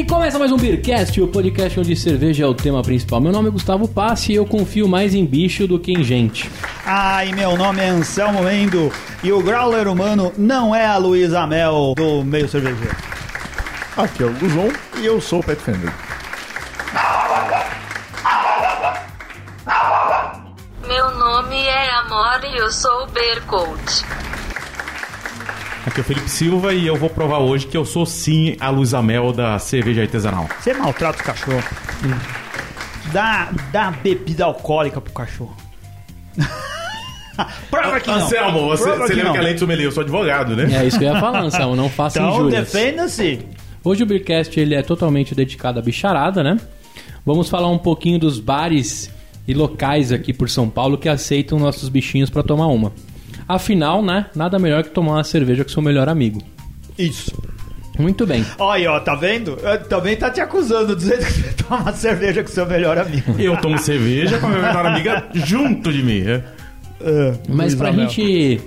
E começa mais um Beercast, o podcast onde cerveja é o tema principal. Meu nome é Gustavo Passi e eu confio mais em bicho do que em gente. Ai, meu nome é Anselmo Mendo e o growler humano não é a Luísa Mel do meio cervejeiro. Aqui é o Guzon e eu sou o Pet Fender. Meu nome é Amor e eu sou o Bear Coach. Aqui é o Felipe Silva e eu vou provar hoje que eu sou sim a Luísa Mel da cerveja artesanal. Você maltrata os cachorros. Dá, dá bebida alcoólica pro cachorro. Prova que não. Anselmo, você, Prova você que lembra não. que além de sommelier eu sou advogado, né? É isso que eu ia falar, Anselmo, não faça Então injúrias. defenda-se. Hoje o Beercast ele é totalmente dedicado à bicharada, né? Vamos falar um pouquinho dos bares e locais aqui por São Paulo que aceitam nossos bichinhos pra tomar uma. Afinal, né? Nada melhor que tomar uma cerveja com seu melhor amigo. Isso. Muito bem. Olha, ó, tá vendo? Eu também tá te acusando, dizendo que você toma cerveja com seu melhor amigo. Eu tomo cerveja com a minha melhor amiga junto de mim. né? Mas pra Isabel. gente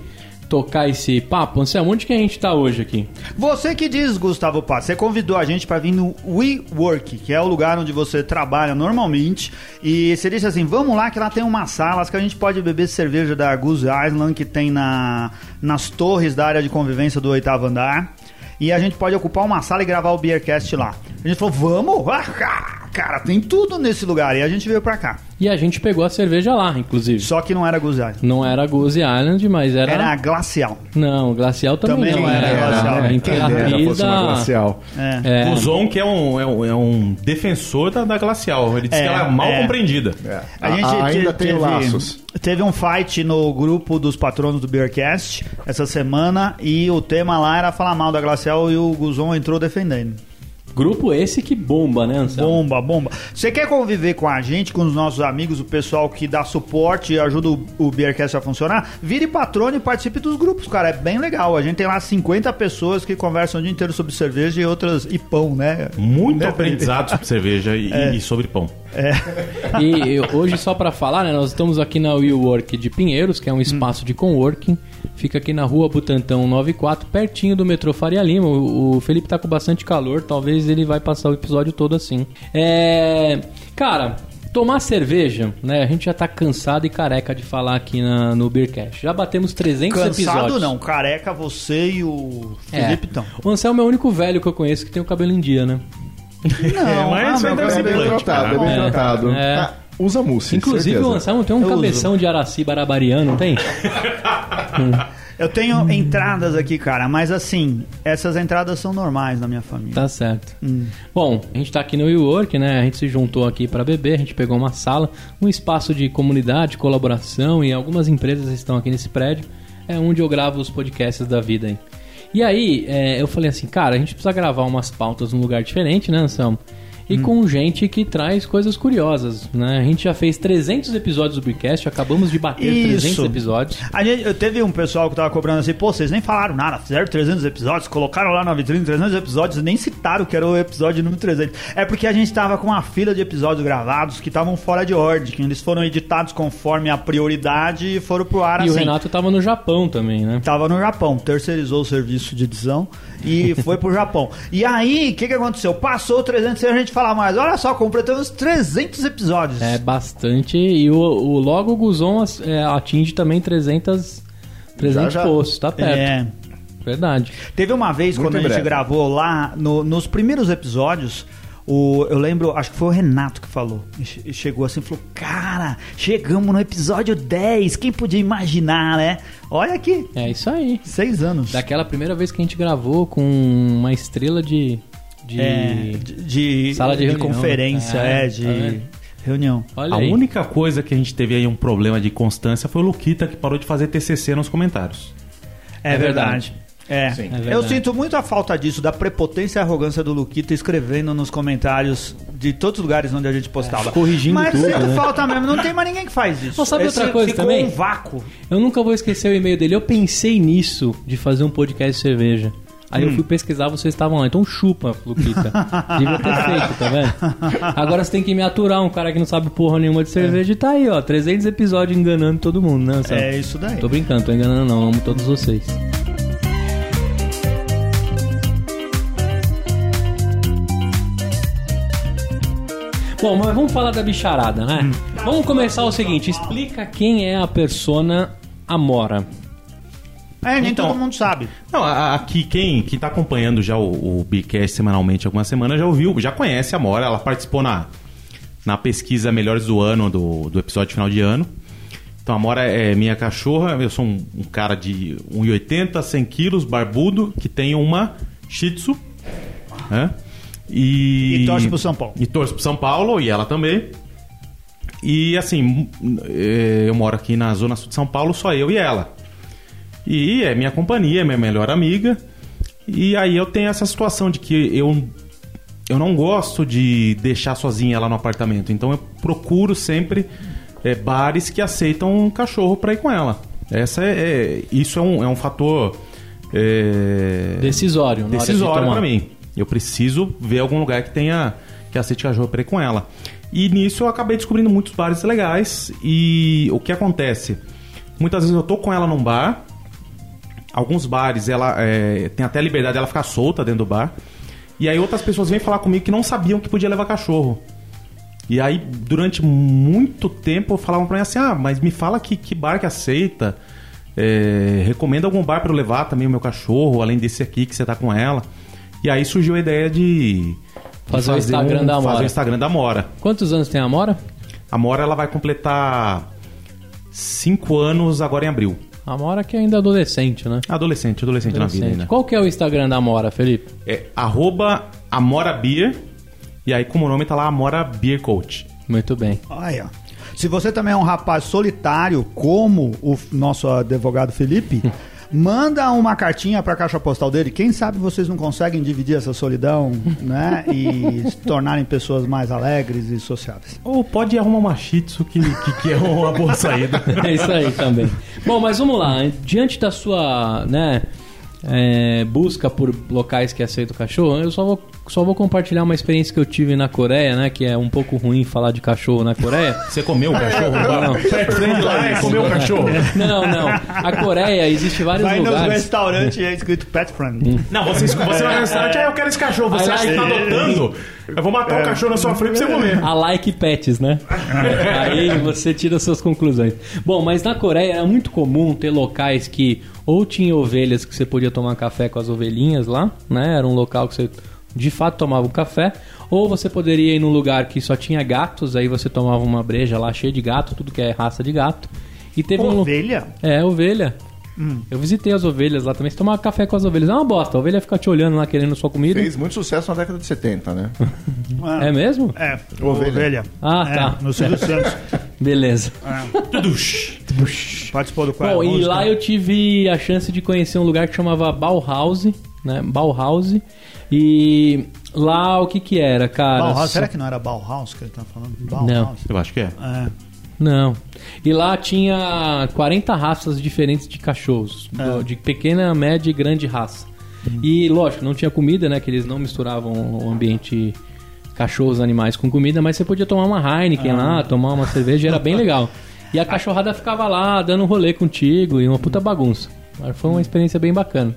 tocar esse papo, Anselmo, onde que a gente tá hoje aqui? Você que diz, Gustavo Paz, você convidou a gente para vir no WeWork, que é o lugar onde você trabalha normalmente. E você disse assim: vamos lá, que lá tem umas salas que a gente pode beber cerveja da Goose Island, que tem na, nas torres da área de convivência do oitavo andar. E a gente pode ocupar uma sala e gravar o Beercast lá. A gente falou: vamos? Cara, tem tudo nesse lugar. E a gente veio pra cá. E a gente pegou a cerveja lá, inclusive. Só que não era Goose Island. Não era Goose Island, mas era. Era a Glacial. Não, Glacial também, Também não era era. Glacial. A dera Imperatriz da... glacial. É. É, O Zon, que é um, é, um, é um defensor da, da Glacial. Ele disse É, que ela é mal é. compreendida. É. A gente A- ainda te- tenho laços. Teve um fight no grupo dos patronos do Beercast essa semana e o tema lá era falar mal da Glacial e o Guzon entrou defendendo. Grupo esse que bomba, né, Anselmo? Bomba, bomba. Você quer conviver com a gente, com os nossos amigos, o pessoal que dá suporte e ajuda o, o Beercast a funcionar? Vire patrono e participe dos grupos, cara. É bem legal. A gente tem lá 50 pessoas que conversam o dia inteiro sobre cerveja e outras e pão, né? Muito Né, aprendizado sobre cerveja e, e sobre pão. E hoje, só pra falar, né, nós estamos aqui na WeWork de Pinheiros, que é um espaço de coworking. Fica aqui na rua Butantão 94, pertinho do metrô Faria Lima. O, o Felipe tá com bastante calor, talvez ele vai passar o episódio todo assim. É. Cara. Tomar cerveja, né? A gente já tá cansado e careca de falar aqui na, no Beercast. Já batemos 300 Cansado episódios. não, careca você e o É. Felipe estão. O Anselmo é o único velho que eu conheço que tem o cabelo em dia, né? Não, mas ah, meu é É bem tratado, é bem É, tratado. é. Usa mousse, Inclusive certeza. o Anselmo tem um Eu cabeção de Araci Barabariano, não tem? Eu tenho entradas aqui, cara, mas assim, essas entradas são normais na minha família. Tá certo. Bom, a gente tá aqui no WeWork, né? A gente se juntou aqui para beber, a gente pegou uma sala, um espaço de comunidade, colaboração e algumas empresas estão aqui nesse prédio. É onde eu gravo os podcasts da vida aí. E aí, é, eu falei assim, cara, a gente precisa gravar umas pautas num lugar diferente, né, Anselmo? E com gente que traz coisas curiosas, né? A gente já fez 300 episódios do Beercast, acabamos de bater 300 Isso. episódios. A gente, eu teve um pessoal que tava cobrando assim, pô, vocês nem falaram nada, fizeram 300 episódios, colocaram lá na vitrine 300 episódios e nem citaram que era o episódio número 300. É porque a gente tava com uma fila de episódios gravados que estavam fora de ordem, que eles foram editados conforme a prioridade e foram pro ar E o assim. Renato tava no Japão também, né? Tava no Japão, terceirizou o serviço de edição e foi pro Japão. E aí, o que, que aconteceu? Passou 300 e a gente fala mais. Olha só, completamos 300 episódios. É bastante. E o, o logo o Guzon é, atinge também 300, 300 Já, já. postos, tá perto. É. Verdade. Teve uma vez Muito quando a gente breve. gravou lá, no- nos primeiros episódios, o, eu lembro, acho que foi o Renato que falou. Che- chegou assim e falou: Cara, chegamos no episódio 10. Quem podia imaginar, né? Olha aqui, É isso aí. seis anos. Daquela primeira vez que a gente gravou com uma estrela de. de... É, de, de- Sala de reunião, conferência, né? é, É, de tá reunião. Olha A aí. única coisa que a gente teve aí um problema de constância foi o Luquita que parou de fazer TCC nos comentários. É, É verdade. É. Sim. É eu sinto muito a falta disso, da prepotência e arrogância do Luquita escrevendo nos comentários de todos os lugares onde a gente postava. É, corrigindo Mas tudo, sinto né? falta mesmo, não tem mais ninguém que faz isso. Não, sabe Esse outra coisa ficou também? um vácuo. Eu nunca vou esquecer o e-mail dele. Eu pensei nisso, de fazer um podcast de cerveja. Aí eu fui pesquisar, vocês estavam lá. Então chupa, Luquita. Devia ter feito, tá vendo? Agora você tem que me aturar, um cara que não sabe porra nenhuma de cerveja. E tá aí, ó. 300 episódios enganando todo mundo, né? Anselmo? É isso daí. Tô brincando, tô enganando não. Amo todos vocês. Bom, mas vamos falar da bicharada, né? Hum. Vamos começar o seguinte: explica quem é a persona Amora. É, nem Então- todo mundo sabe. Não, aqui quem, quem tá acompanhando já o, o Bcast semanalmente algumas semanas já ouviu, já conhece a Mora, ela participou na, na pesquisa Melhores do Ano, do, do episódio final de ano. Então a Mora é minha cachorra, eu sou um, um cara de 1,80, 100 quilos, barbudo, que tem uma Shih Tzu, né? E, E torce pro São Paulo. E torce pro São Paulo, e ela também. E assim, eh, eu moro aqui na zona sul de São Paulo, só eu e ela. E é minha companhia, é minha melhor amiga. E aí eu tenho essa situação de que eu, eu não gosto de deixar sozinha ela no apartamento. Então eu procuro sempre é, bares que aceitam um cachorro pra ir com ela. Essa é, é- isso é um, é um fator é, Decisório. de decisório tomar. pra mim. Eu preciso ver algum lugar que tenha que aceite cachorro ir com ela. E nisso eu acabei descobrindo muitos bares legais. E o que acontece? Muitas vezes eu tô com ela num bar. Alguns bares ela é, tem até a liberdade dela ficar solta dentro do bar. E aí outras pessoas vêm falar comigo que não sabiam que podia levar cachorro. E aí, durante muito tempo, falavam pra mim assim: ah, mas me fala que, que bar que aceita. É, recomenda algum bar pra eu levar também o meu cachorro, além desse aqui que você tá com ela. E aí surgiu a ideia de. de Fazer o Instagram da Amora. Fazer o Instagram da Amora. Quantos anos tem a Amora? A Amora ela vai completar 5 anos agora em abril. A Amora que é ainda adolescente, né? Adolescente, adolescente, na vida Adolescente. ainda. Qual que é o Instagram da Amora, Felipe? É arroba Amora Beer. E aí, como nome, tá lá Amora Beer Coach. Muito bem. Olha. Se você também é um rapaz solitário, como o nosso advogado Felipe, manda uma cartinha para a caixa postal dele. Quem sabe vocês não conseguem dividir essa solidão, né? E se tornarem pessoas mais alegres e sociáveis. Ou pode arrumar uma Shih Tzu, que, que, que é uma boa saída. É isso aí também. Bom, mas vamos lá. Diante da sua, né, é, busca por locais que aceitam cachorro, eu só vou, só vou compartilhar uma experiência que eu tive na Coreia, né, que é um pouco ruim falar de cachorro na Coreia. Você comeu o cachorro? Não. Pet friend lá, é, comeu o cachorro? Não, não. A Coreia existe vários Vai nos lugares. restaurantes e é escrito pet friendly. Não, você, você vai no restaurante, ah, eu quero esse cachorro. Você acha que tá adotando? Eu vou matar o cachorro na sua frente pra você comer. A like pets, né? Aí você tira suas conclusões. Bom, mas na Coreia era muito comum ter locais que ou tinha ovelhas que você podia tomar café com as ovelhinhas lá, né? Era um local que você de fato tomava um café, ou você poderia ir num lugar que só tinha gatos, aí você tomava uma breja lá cheia de gato, tudo que é raça de gato. E teve um lu- Ovelha? É, ovelha. Eu visitei as ovelhas lá também. Você tomava café com as ovelhas. É uma bosta. A ovelha fica te olhando lá querendo sua comida. Fez muito sucesso na década de 70, né? Ah, É mesmo? É, Ovelha. ovelha. Ah, É, tá. No Silvio Santos. Beleza. Participou do qual? Bom, e lá eu tive a chance de conhecer um lugar que chamava Bauhaus, né? Bauhaus. E lá o que que era, cara? Bauhaus, será que não era Bauhaus que ele tá falando? Não. Bauhaus. Eu acho que é. É. Não. E lá tinha 40 raças diferentes de cachorros, do- de pequena, média e grande raça. E lógico, não tinha comida, né? Que eles não misturavam o ambiente cachorros, animais com comida, mas você podia tomar uma Heineken lá, tomar uma cerveja, era bem legal. E a cachorrada ficava lá dando um rolê contigo e uma puta bagunça. Mas Foi uma experiência bem bacana.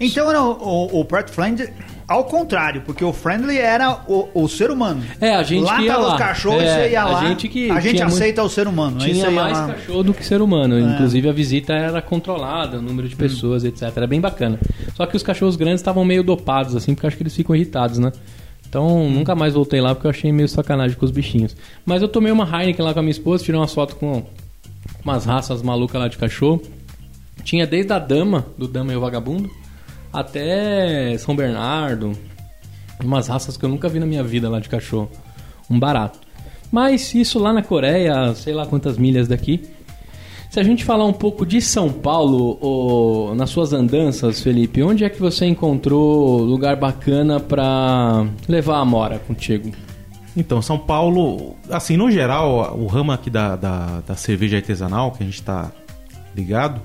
Então era o, o, o Friendly ao contrário, porque o Friendly era o, o ser humano. É, a gente lá tava lá. os cachorros, É, você ia a lá. gente que a gente aceita o ser humano. Tinha ia mais lá. cachorro do que ser humano. Inclusive a visita era controlada, o número de pessoas, etc. Era bem bacana. Só que os cachorros grandes estavam meio dopados, assim, porque acho que eles ficam irritados, né? Então nunca mais voltei lá porque eu achei meio sacanagem com os bichinhos. Mas eu tomei uma Heineken lá com a minha esposa, tirei umas fotos com umas raças malucas lá de cachorro. Tinha desde a dama, do Dama e o Vagabundo, até São Bernardo. Umas raças que eu nunca vi na minha vida lá de cachorro. Um barato. Mas isso lá na Coreia, sei lá quantas milhas daqui. Se a gente falar um pouco de São Paulo, ô, nas suas andanças, Felipe, onde é que você encontrou lugar bacana pra levar a Mora contigo? Então, São Paulo, assim, no geral, o ramo aqui da, da, da cerveja artesanal, que a gente tá ligado,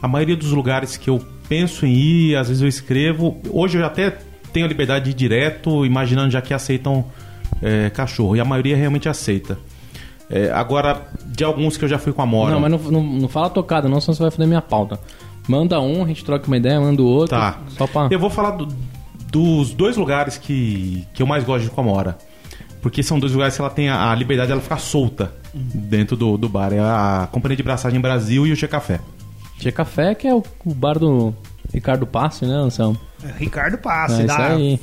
a maioria dos lugares que eu penso em ir, às vezes eu escrevo, hoje eu até tenho a liberdade de ir direto, imaginando já que aceitam é, cachorro, e a maioria realmente aceita. É, agora, de alguns que eu já fui com a Mora. Não, mas não, não, não fala tocada, não, senão você vai foder minha pauta. Manda um, a gente troca uma ideia, manda o outro. Tá. Só pra. Eu vou falar do- dos dois lugares que, que eu mais gosto de ir com a Mora. porque são dois lugares que ela tem a, a liberdade dela ficar solta dentro do, do bar. É a Companhia de Braçagem Brasil e o Che Café. Tinha café, que é o, o bar do Ricardo Passe, né, Anselmo? Ricardo É Passe, isso da aí,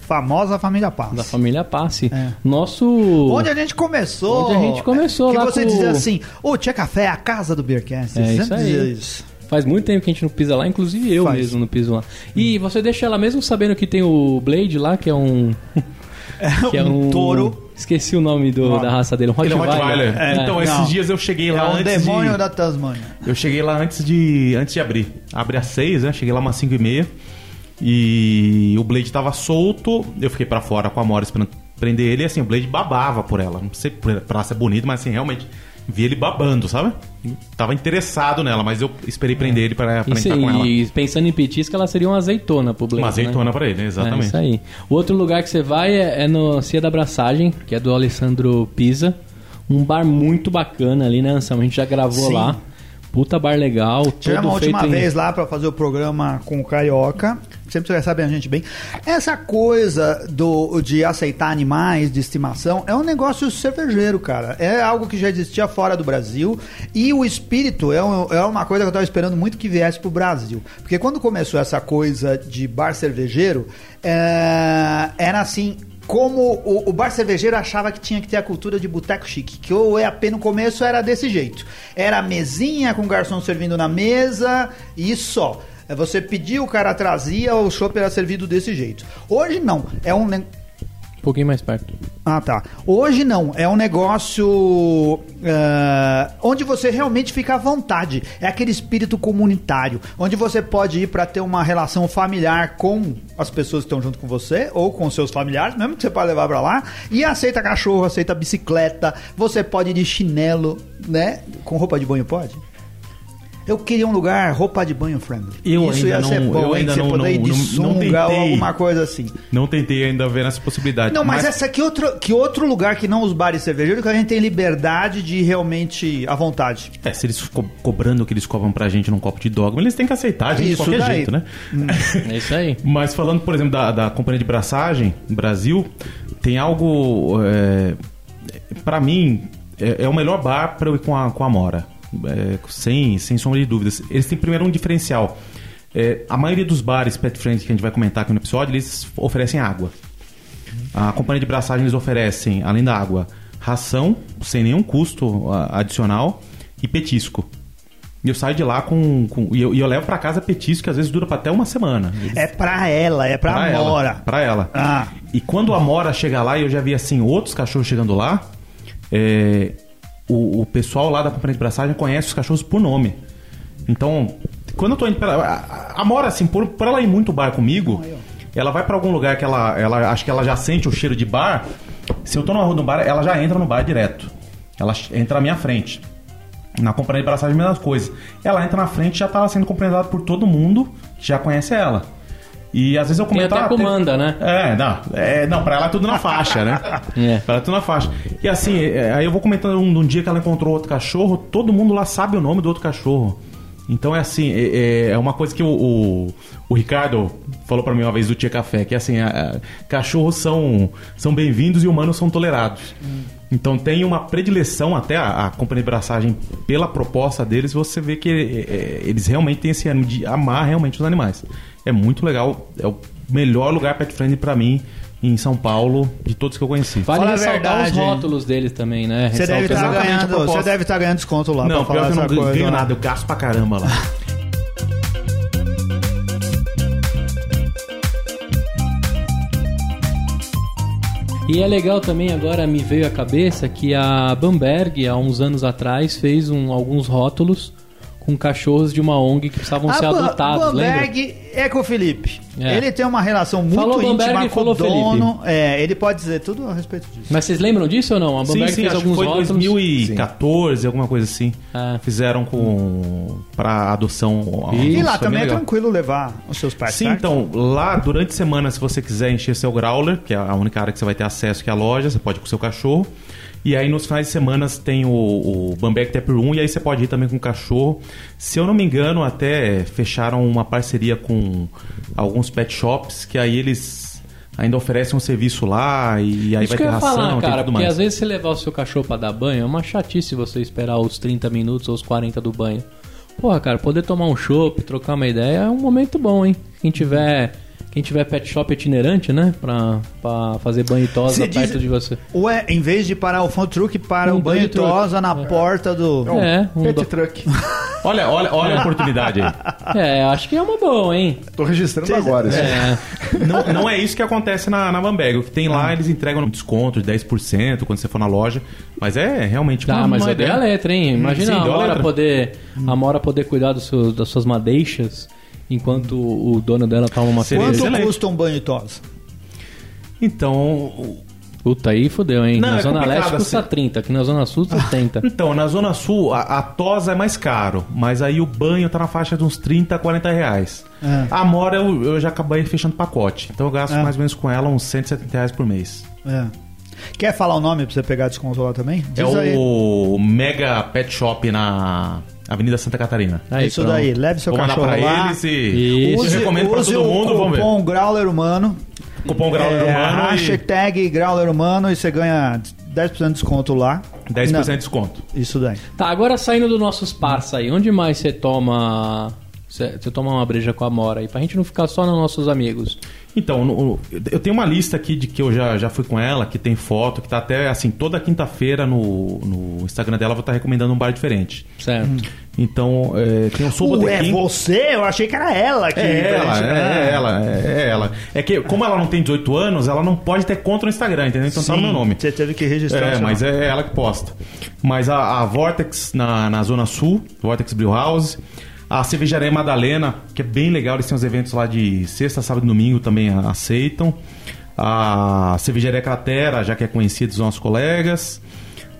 famosa família Passe. da família Passe. É. Nosso... Onde a gente começou. Onde a gente começou Que lá você com- dizia assim, ô, Tia Café é a casa do Beercast. É isso aí. isso. Faz muito tempo que a gente não pisa lá, inclusive eu Faz. mesmo não piso lá. E você deixa ela mesmo sabendo que tem o Blade lá, que é um... que é um um... touro. Esqueci o nome do- da raça dele, um Ele é um Rottweiler. É, então, não. esses dias eu cheguei É lá um antes demônio de... da Tasmânia. Eu cheguei lá antes de, antes de abrir. Abre às seis, né? Cheguei lá umas cinco e meia. E o Blade tava solto. Eu fiquei pra fora com a Mora esperando prender ele. E assim, o Blade babava por ela. Não sei por pra ser bonito, mas assim, realmente... Vi ele babando, sabe? Tava interessado nela, mas eu esperei prender ele pra, pra Isso entrar com ela. e pensando em petisca, ela seria uma azeitona pro Blade, Uma né? azeitona pra ele, É exatamente. isso aí. O outro lugar que você vai é, é no Cia da Braçagem, que é do Alessandro Pisa. Um bar muito bacana ali, né, Anselmo? A gente já gravou Sim. lá. Puta bar legal. Tivemos todo a última feito em- vez lá pra fazer o programa com o Carioca. Sempre vocês sabem a gente bem. Essa coisa do, de aceitar animais de estimação é um negócio cervejeiro, cara. É algo que já existia fora do Brasil. E o espírito é, um- é uma coisa que eu tava esperando muito que viesse pro Brasil. Porque quando começou essa coisa de bar cervejeiro, é, era assim. Como o, o bar cervejeiro achava que tinha que ter a cultura de boteco chique, que o EAP no começo era desse jeito. Era mesinha com o garçom servindo na mesa e só. É, Você pedia, o cara trazia, o chopp era servido desse jeito. Hoje não, é um... Um pouquinho mais perto. Ah, tá. Hoje não, é um negócio ah, onde você realmente fica à vontade. É aquele espírito comunitário, onde você pode ir para ter uma relação familiar com as pessoas que estão junto com você ou com seus familiares, mesmo que você pode levar para lá. E aceita cachorro, aceita bicicleta. Você pode ir de chinelo, né? Com roupa de banho pode? Eu queria um lugar roupa de banho friendly. Eu Isso ainda ia ser não- bom, eu ainda Você não- poder ir de não- não sunga ou tentei. alguma coisa assim. Não tentei ainda ver essa possibilidade. Não, mas, essa aqui é outro, que outro lugar que não os bares cervejeiros que a gente tem liberdade de ir realmente à vontade. É, se eles co cobrando o que eles cobram pra gente num copo de dogma, eles têm que aceitar a gente Isso de qualquer daí. jeito, né? É isso aí. Mas falando, por exemplo, da, da companhia de braçagem, Brasil, tem algo. É, para mim, é, é o melhor bar para eu ir com a, com a Mora. É, sem, sem sombra de dúvidas. Eles têm primeiro um diferencial. É, a maioria dos bares pet friendly que a gente vai comentar aqui no episódio, eles oferecem água. A companhia de braçagem eles oferecem, além da água, ração, sem nenhum custo adicional, e petisco. E eu saio de lá com. com- e, eu, e eu levo pra casa petisco que às vezes dura pra até uma semana. Eles- É pra ela, é pra, ela, Mora. Pra ela. Ah. E quando a Mora chega lá, e eu já vi assim, outros cachorros chegando lá, é, o, o pessoal lá da companhia de braçagem conhece os cachorros por nome. Então, quando eu tô indo pra. A, Mora, assim, por, por ela ir muito bar comigo, ela vai pra algum lugar que ela, ela. Acho que ela já sente o cheiro de bar. Se eu tô na rua do bar, ela já entra no bar direto. Ela entra à minha frente. Na companhia de braçagem, mesma coisa. Ela entra na frente e já tá sendo cumprimentada por todo mundo que já conhece ela. E às vezes eu Tem comento... até ah, tem- comanda, né? é, não, é, não, pra ela é tudo na faixa, né? É. Pra ela é tudo na faixa. E assim, é, aí eu vou comentando um, um dia que ela encontrou outro cachorro, todo mundo lá sabe o nome do outro cachorro. Então é assim, é, é uma coisa que o, o, o Ricardo falou pra mim uma vez do Tia Café, que é assim, a- a- cachorros são, são bem-vindos e humanos são tolerados. Então tem uma predileção até a, a companhia de braçagem pela proposta deles, você vê que é, é, eles realmente têm esse ânimo de amar realmente os animais. É muito legal, é o melhor lugar pet friendly pra mim em São Paulo de todos que eu conheci. Vale Fala a ressaltar verdade, os hein? rótulos deles também, né? Você deve Ressalta- estar a ganhando, desconto lá Não, pra pior falar que eu não coisa. ganho né? nada, eu gasto pra caramba lá. E é legal também, agora me veio à cabeça que a Bamberg, há uns anos atrás, fez um- alguns rótulos com cachorros de uma ONG que precisavam A ser Ba- adotados, lembra? Bamberg é com o Felipe. É. Ele tem uma relação muito Falou íntima Bamberg, com falou o dono. É, ele pode dizer tudo a respeito disso. Mas vocês lembram disso ou não? A Sim, Bamberg sim, fez acho que alguns foi em rótulos. 2014, alguma coisa assim. É. Fizeram com pra adoção. E lá é também é legal. tranquilo levar os seus pets, Sim, certo? então, lá durante a semana, se você quiser encher seu growler, que é a única área que você vai ter acesso que é a loja, você pode ir com o seu cachorro. E aí nos finais de semana tem o, o Bamberg Tap Room e aí você pode ir também com o cachorro. Se eu não me engano, até fecharam uma parceria com alguns pet shops que aí eles ainda oferece um serviço lá e aí Isso vai que ter eu ia ração, falar, cara, tudo porque mais. às vezes você levar o seu cachorro pra dar banho é uma chatice você esperar os 30 minutos ou os 40 do banho. Porra, cara, poder tomar um chopp, trocar uma ideia é um momento bom, hein? Quem tiver, quem tiver pet shop itinerante, né? Pra, pra fazer banho e tosa Você diz- perto de você. Ué, em vez de parar o fone truque, para Um o banho e tosa na porta do. É, um Pet do- Truck. Olha, olha, olha a oportunidade aí. É, acho que é uma boa, hein? Tô registrando Vocês- agora. isso. É. Não, não é isso que acontece na, na. O que tem Ah. lá, eles entregam um desconto de 10% quando você for na loja. Mas é realmente Tá, uma, mas uma eu dei a ideia. letra, hein? Imagina sim, a deu a Mora letra. poder, a Mora poder cuidar do seu- das suas madeixas enquanto o dono dela toma uma Seria Quanto cerveja. excelente. custa um banho e tosa? Então, o- Puta, aí fodeu, hein? Não, na é Zona Leste custa assim. 30, aqui na Zona Sul 70. então, na Zona Sul, a, a tosa é mais caro. Mas aí o banho tá na faixa de uns 30 a 40 reais. É. A Mora eu, eu já acabei fechando pacote. Então eu gasto É. mais ou menos com ela uns 170 reais por mês. É. Quer falar o nome pra você pegar desconto lá também? Diz é aí. o Mega Pet Shop na Avenida Santa Catarina. Aí, Isso pronto. daí, leve seu Vou mandar cachorro pra lá. eles e Isso. eu recomendo pra use todo mundo. o Vamos ver. cupom Growler Humano. Cupom Grau é, Humano e hashtag Growler Humano e você ganha 10% de desconto lá. 10% Não, de desconto. Isso daí. Tá, agora saindo dos nossos parça aí, onde mais você toma. Você você toma uma breja com a Mora aí? Pra gente não ficar só nos nossos amigos. Então, no- eu tenho uma lista aqui de que eu já, já fui com ela, que tem foto, que tá até assim, toda quinta-feira no, no Instagram dela eu vou estar recomendando um bar diferente. Certo. Então, é, tem o Soul Ué, Botequim. você? Eu achei que era ela aqui. É ela, gente. é, Ah. ela, é ela. É que, como ela não tem 18 anos, ela não pode ter conta no Instagram, entendeu? Então tá no Sim, meu nome. Você teve que registrar. É, mas nome. é ela que posta. Mas a, a Vortex na, na Zona Sul, Vortex Brew House. A Cervejaria Madalena, que é bem legal, eles têm os eventos lá de sexta, sábado e domingo também aceitam. A Cervejaria Cratera, já que é conhecida dos nossos colegas.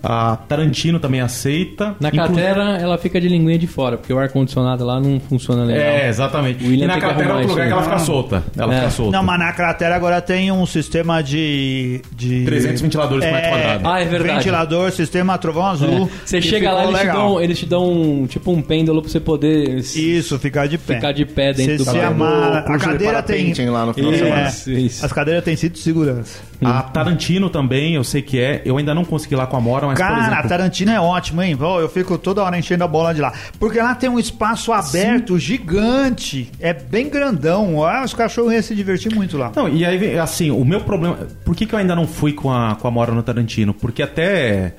A Tarantino também aceita. Na Inclu- cratera, ela fica de linguinha de fora, porque o ar-condicionado lá não funciona legal. É, exatamente. E na Cratera é outro lugar que ela fica solta. Ela É. fica solta. Não, mas na cratera agora tem um sistema de. de 300 ventiladores por metro quadrado. Ah, é verdade. Ventilador, sistema trovão azul. É. Você chega lá, eles te, dão, eles te dão um, tipo um pêndulo pra você poder Isso, ficar de pé. ficar de pé dentro Você do se amar. A cadeira tem. lá no final de É. As cadeiras têm cinto de segurança. A Tarantino também, eu sei que é. Eu ainda não consegui lá com a Mora, mas Cara, a exemplo... Tarantino é ótimo, hein? Eu fico toda hora enchendo a bola de lá. Porque lá tem um espaço aberto gigante. É bem grandão. Ah, os cachorros iam se divertir muito lá. Não, e aí, assim, o meu problema. Por que, que eu ainda não fui com a, com a Mora no Tarantino? Porque até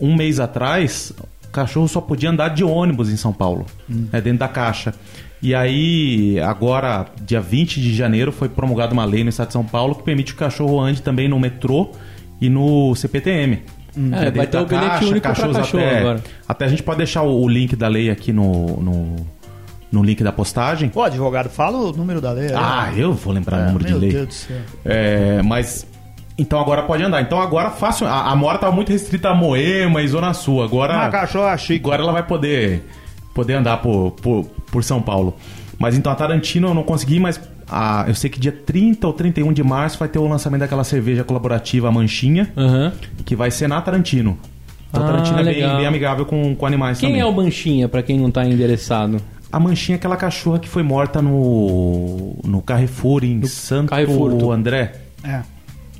um mês atrás, cachorro só podia andar de ônibus em São Paulo, né, dentro da caixa. E aí, agora, dia 20 de janeiro, foi promulgada uma lei no estado de São Paulo que permite que o cachorro ande também no metrô e no CPTM. É, É, vai ter o bilhete único cachorro até, agora. Até a gente pode deixar o, o link da lei aqui no, no, no link da postagem. Ô, advogado, fala o número da lei. Ah, eu vou lembrar o número de meu lei. Deus do céu. É, mas. Então agora pode andar. Então agora fácil. A, a Mora tava muito restrita a Moema e Zona Sul. Agora. Uma cachorra chique. Agora ela vai poder, poder andar por, por, por São Paulo. Mas então a Tarantino eu não consegui, mas a- eu sei que dia 30 ou 31 de março vai ter o lançamento daquela cerveja colaborativa Manchinha, Aham. que vai ser na Tarantino. Então a Ah, Tarantino é bem, bem amigável com, com animais Quem também. é o Manchinha, pra quem não tá endereçado? A Manchinha é aquela cachorra que foi morta no, no Carrefour em Santo Carrefour, André. É.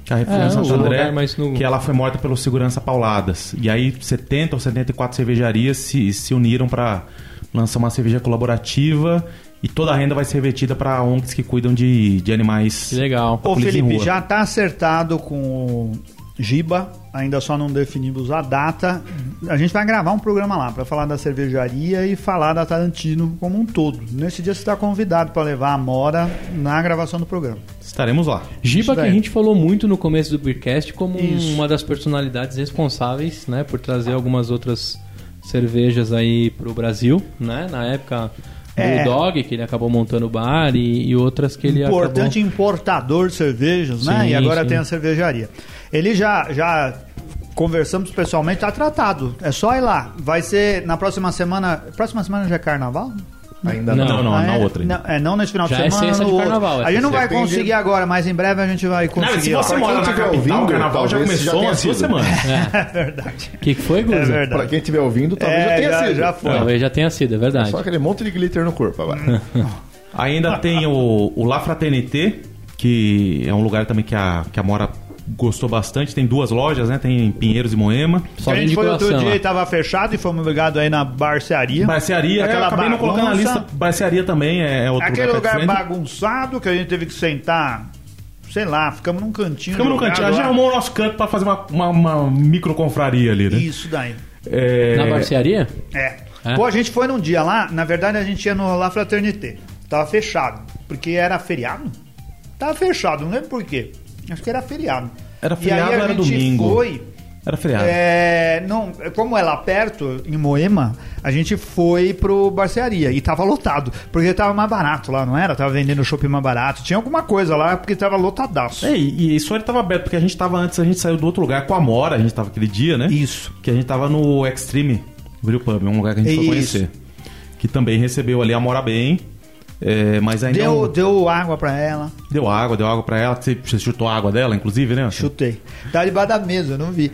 Carrefour É, em Santo André, no- que ela foi morta pelo segurança Pauladas. E aí 70 ou 74 cervejarias se, se uniram para lançar uma cerveja colaborativa e toda a renda vai ser revertida para ONGs que cuidam de, de animais. Que legal. Ô, Felipe, já tá acertado com Giba, ainda só não definimos a data. A gente vai gravar um programa lá para falar da cervejaria e falar da Tarantino como um todo. Nesse dia você está convidado para levar a Mora na gravação do programa. Estaremos lá. Giba que a daí. gente falou muito no começo do Beercast como Isso. uma das personalidades responsáveis, né, por trazer algumas outras cervejas aí pro Brasil, né? Na época É. Bulldog, que ele acabou montando o bar e, e outras que ele Importante acabou... importador de cervejas, né? Sim, E agora sim. tem a cervejaria. Ele já, já conversamos pessoalmente, tá tratado. É só ir lá. Vai ser na próxima semana. Próxima semana já é carnaval? Ainda Não, não. Não, não, Ah, na é? outra. ainda. Não, é, não nesse final Já de é semana. sexta no de carnaval, A gente não vai conseguir agora, mas em breve a gente vai Não, conseguir. se você mora na capital, ouvindo, o carnaval já já começou há duas semanas. É verdade. O que, que foi, Guza? É verdade. Pra quem estiver ouvindo, talvez já É, tenha já, sido. já foi. Talvez já tenha sido, é verdade. Só aquele monte de glitter no corpo agora. Ainda tem o, o La Fraternité, que é um lugar também que a, que a Mora gostou bastante. Tem duas lojas, né? Tem em Pinheiros e Moema. Só a gente foi outro dia lá. e tava fechado e fomos ligados aí na barcearia. Barcearia, Aquela eu acabei não colocando na bagunça. lista. Barcearia também é, é outro Aquele lugar, lugar bagunçado que a gente teve que sentar, sei lá, ficamos num cantinho. Ficamos jogado cantinho. A gente arrumou o nosso canto pra fazer uma, uma, uma microconfraria ali, né? Isso daí. É, Na barcearia? É. É? Pô, a gente foi num dia lá, na verdade a gente ia no La Fraternité. Tava fechado. Porque era feriado? Tava fechado, não lembro por quê. Acho que era feriado. Era E feriado aí a era gente domingo? foi. Era feriado. É, não, como é lá perto, em Moema, a gente foi pro Barcearia e tava lotado. Porque tava mais barato lá, não era? Tava vendendo shopping mais barato. Tinha alguma coisa lá porque tava lotadaço. É, e, e isso ele tava aberto, porque a gente tava antes, a gente saiu do outro lugar com a Mora, a gente tava aquele dia, né? Isso. Que a gente tava no Extreme Brew Pub, um lugar que a gente foi Isso. conhecer. Que também recebeu ali a Mora bem. É, mas ainda Deu, não- deu água pra ela. deu água, deu água pra ela. Você, chutou a água dela, inclusive, né? Chutei. Tava debaixo da mesa, eu não vi.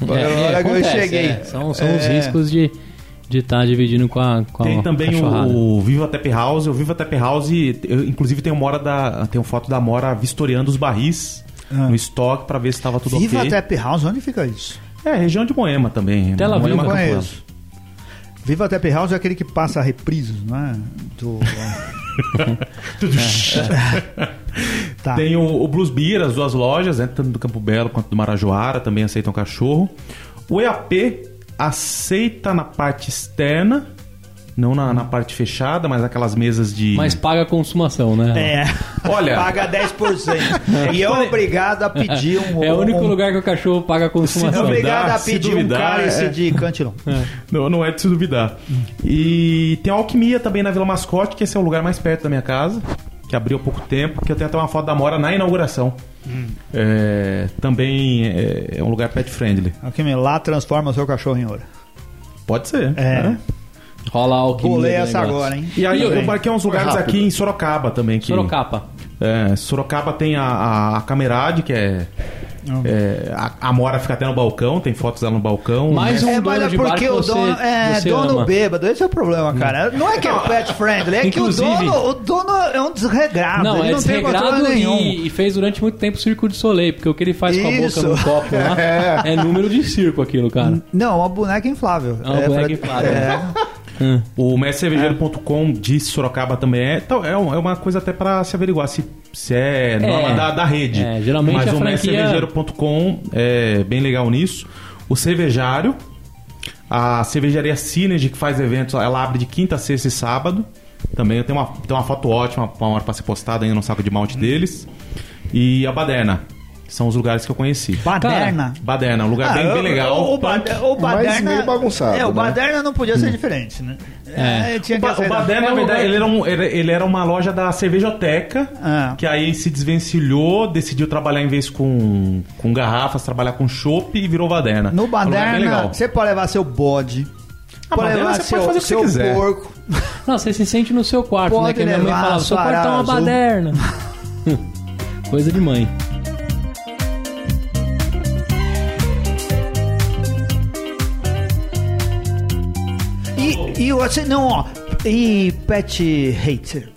É, Na hora é, que eu acontece, cheguei. é. São, são os É. riscos de de estar dividindo com a, com Tem a também cachorrada. o, o Viva Tap House. O Viva Tap House, eu, inclusive, tem, uma hora da, tem uma foto da Mora vistoriando os barris Ah. no estoque pra ver se tava tudo Viva ok. Tap House, onde fica isso? É, região de Moema também. Tel Aviv, Moema conheço. Viva Tap House é aquele que passa reprises, não é? Do... tá. Tem o, o Blues Beer, as duas lojas, né, tanto do Campo Belo quanto do Marajoara, também aceitam cachorro. O EAP aceita na parte externa, não na, na parte fechada, mas aquelas mesas de. Mas paga a consumação, né? É. Olha- Paga 10%. e é obrigado a pedir um. É o único um- lugar que o cachorro paga a É consumação. duvidar, obrigado a se pedir duvidar, um cálice é. de cantilão. Não, não é de se duvidar. E tem a Alquimia também na Vila Mascote, que esse é o lugar mais perto da minha casa, que abriu há pouco tempo, que eu tenho até uma foto da Mora na inauguração. É, também é, é um lugar pet friendly. Aqui me lá transforma o seu cachorro em ouro. Pode ser. É. né? Rola alquimia. Bolei do essa agora, hein? E aí eu marquei uns lugares Rápido. aqui em Sorocaba também. Que, Sorocaba. É, Sorocaba tem a, a, a Camerade, que é. é, a, a Mora fica até no balcão, tem fotos dela no balcão. Mais um É, mas dono é de bar porque que o você, dono é você dono ama. bêbado, esse é o problema, cara. Não é que é pet friendly, é que o Inclusive- dono, o dono é um desregrado. Não, ele é não tem desregrado controle nenhum. e, e fez durante muito tempo circo de soleil, porque o que ele faz com a Isso. boca no copo lá é número de circo aquilo, cara. Não, uma boneca inflável. É uma boneca pra- inflável. É. Hum. O mestrecervejeiro.com de Sorocaba também é. Então, é, é uma coisa até pra se averiguar se, se é norma da, da rede. É, geralmente Mas o franquia- mestrecervejeiro.com é bem legal nisso. O Cervejário, a cervejaria Synergy, que faz eventos, ela abre de quinta, sexta e sábado. Também tem uma, tem uma foto ótima uma hora pra ser postada ainda no saco de malte deles. E a Baderna, são os lugares que eu conheci. Baderna. Baderna, um lugar Ah, bem, bem o- legal. O, o. Bade- o Mas Baderna. meio bagunçado, É, o né? Baderna não podia ser diferente, né? É. tinha O, que ba o aceitar. Baderna, na É verdade, ele era, um- ele- ele era uma loja da cervejoteca, Ah. que aí se desvencilhou, decidiu trabalhar em vez com, com garrafas, trabalhar com chopp e virou Baderna. No É um lugar bem Baderna, legal. você pode levar seu bode. Ah, pode Baderna levar você seu, pode fazer o que seu quiser. porco. Não, você se sente no seu quarto, Pode né? Que a minha mãe levar falava, seu quarto é uma azul." baderna. Coisa de mãe. E, você, não, ó. E Pet Hater?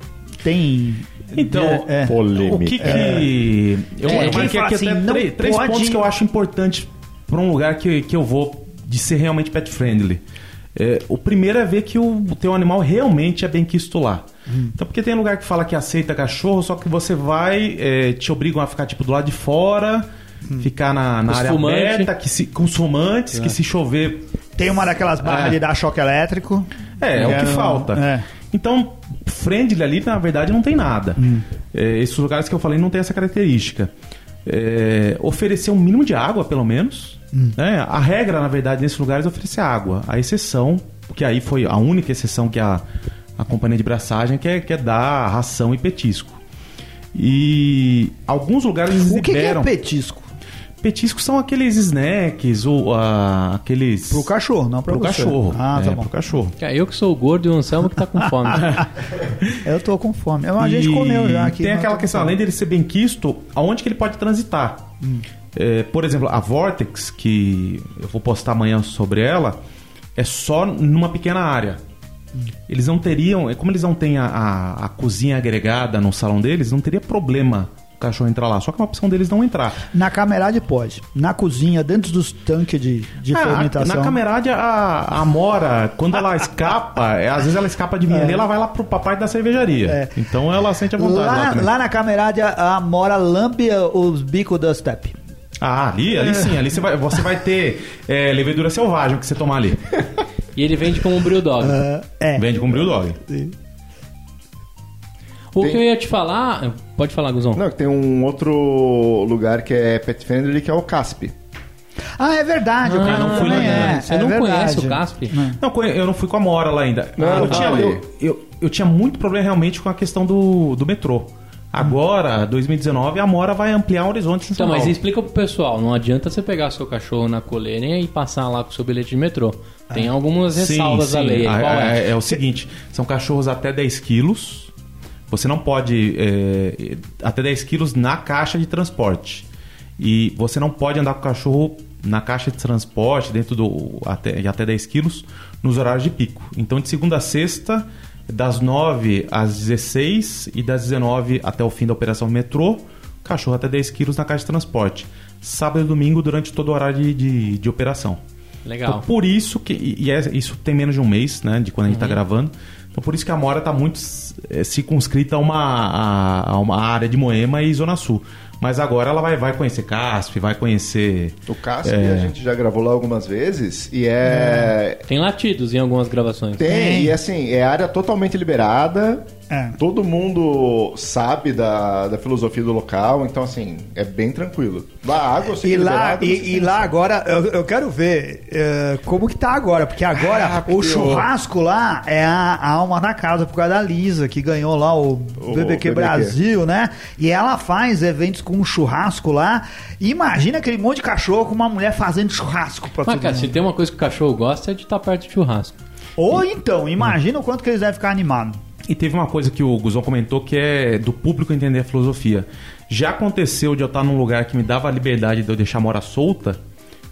Tem. Então, é, é. Polêmica. o que que... Eu, É, eu marquei aqui assim, até três, três pode- pontos que eu acho importantes para um lugar que, que eu vou de ser realmente pet friendly. É, o primeiro é ver que o, teu animal realmente é bem quisto lá. Hum. Então, porque tem lugar que fala que aceita cachorro, só que você vai, é, te obrigam a ficar tipo do lado de fora, Hum. ficar na, na área aberta, que se, com os fumantes, É. que se chover Tem uma daquelas barras É. de dar choque elétrico. é, é o que falta. é. Então, friendly ali, na verdade, não tem nada. Hum. É, esses lugares que eu falei não tem essa característica. É, oferecer um mínimo de água, pelo menos. Hum. né? A regra, na verdade, nesses lugares é oferecer água. A exceção, que aí foi a única exceção que a, a companhia de braçagem quer, quer dar ração e petisco. E alguns lugares eles O que, que é petisco? Petiscos são aqueles snacks, ou ah, aqueles. Pro cachorro, não pra Pro você. cachorro. Ah, tá é, bom. Pro cachorro. É, eu que sou o gordo e o Anselmo que tá com fome. Eu tô com fome. A gente E comeu já aqui. Tem aquela com questão, além dele ser bem quisto, aonde que ele pode transitar? É, por exemplo, a Vortex, que eu vou postar amanhã sobre ela, é só numa pequena área. Eles não teriam, é como eles não têm a, a- a cozinha agregada no salão deles, não teria problema cachorro entrar lá. Só que é uma opção deles não entrar. Na camerade pode. Na cozinha, dentro dos tanques de, de Ah, fermentação. na camerade, a, a Amora, quando ela escapa, é, às vezes ela escapa de mim ali, ela vai lá pro papai da cervejaria. É. Então ela sente a vontade lá, Lá, na camerade, a a Mora lambe os bicos da step. Ah, ali, ali sim, ali você vai, você vai ter é, levedura selvagem que você tomar ali. E ele vende como um Brew Dog. É. Vende com Brew Dog. O que eu ia te falar... Pode falar, Guzão. Não, tem um outro lugar que é pet friendly, que é o Casp. Ah, é verdade. o Ah, cara não fui lá ainda. é. Você é não verdade. conhece o Casp? Não, eu não fui com a Amora lá ainda. Não, eu, não tinha, eu, eu, eu tinha muito problema realmente com a questão do, do metrô. Agora, 2019, a Amora vai ampliar o horizonte em São Então, mas explica pro pessoal, não adianta você pegar seu cachorro na coleira e passar lá com seu bilhete de metrô. Tem algumas Sim, ressalvas à sim. lei. Ah, Qual é? é, é o seguinte, são cachorros até 10 quilos. Você não pode... é, até 10 quilos na caixa de transporte. E você não pode andar com o cachorro na caixa de transporte, dentro do... até, de até 10 quilos, nos horários de pico. Então, de segunda a sexta, das 9 às 16 e das 19 até o fim da operação metrô, cachorro até 10 quilos na caixa de transporte. Sábado e domingo durante todo o horário de, de, de operação. Legal. Então, por isso que. E é- isso tem menos de um mês, né? De quando a gente tá Uhum. gravando. Então, por isso que a Mora tá muito é, circunscrita a uma, a, a uma área de Moema e Zona Sul. Mas agora ela vai, vai conhecer Casp, vai conhecer. O Casp É. a gente já gravou lá algumas vezes e é. Tem latidos em algumas gravações. Tem, Tem. e assim, é área totalmente liberada. É. Todo mundo sabe da, da filosofia do local, então assim, é bem tranquilo. Lá água sei E é lá, liberada, e, e lá agora, eu, eu quero ver eh, como que tá agora, porque agora Ah, o porque churrasco lá é a, a alma da casa, por causa da Lisa, que ganhou lá o, O BBQ BBQ. Brasil, né? E ela faz eventos com um churrasco lá. Imagina aquele monte de cachorro com uma mulher fazendo churrasco pra Mas, todo cara, mundo. se tem uma coisa que o cachorro gosta é de estar perto de churrasco. Ou então, imagina o quanto que eles devem ficar animados. E teve uma coisa que o Guzão comentou que é do público entender a filosofia. Já aconteceu de eu estar num lugar que me dava a liberdade de eu deixar a Mora solta.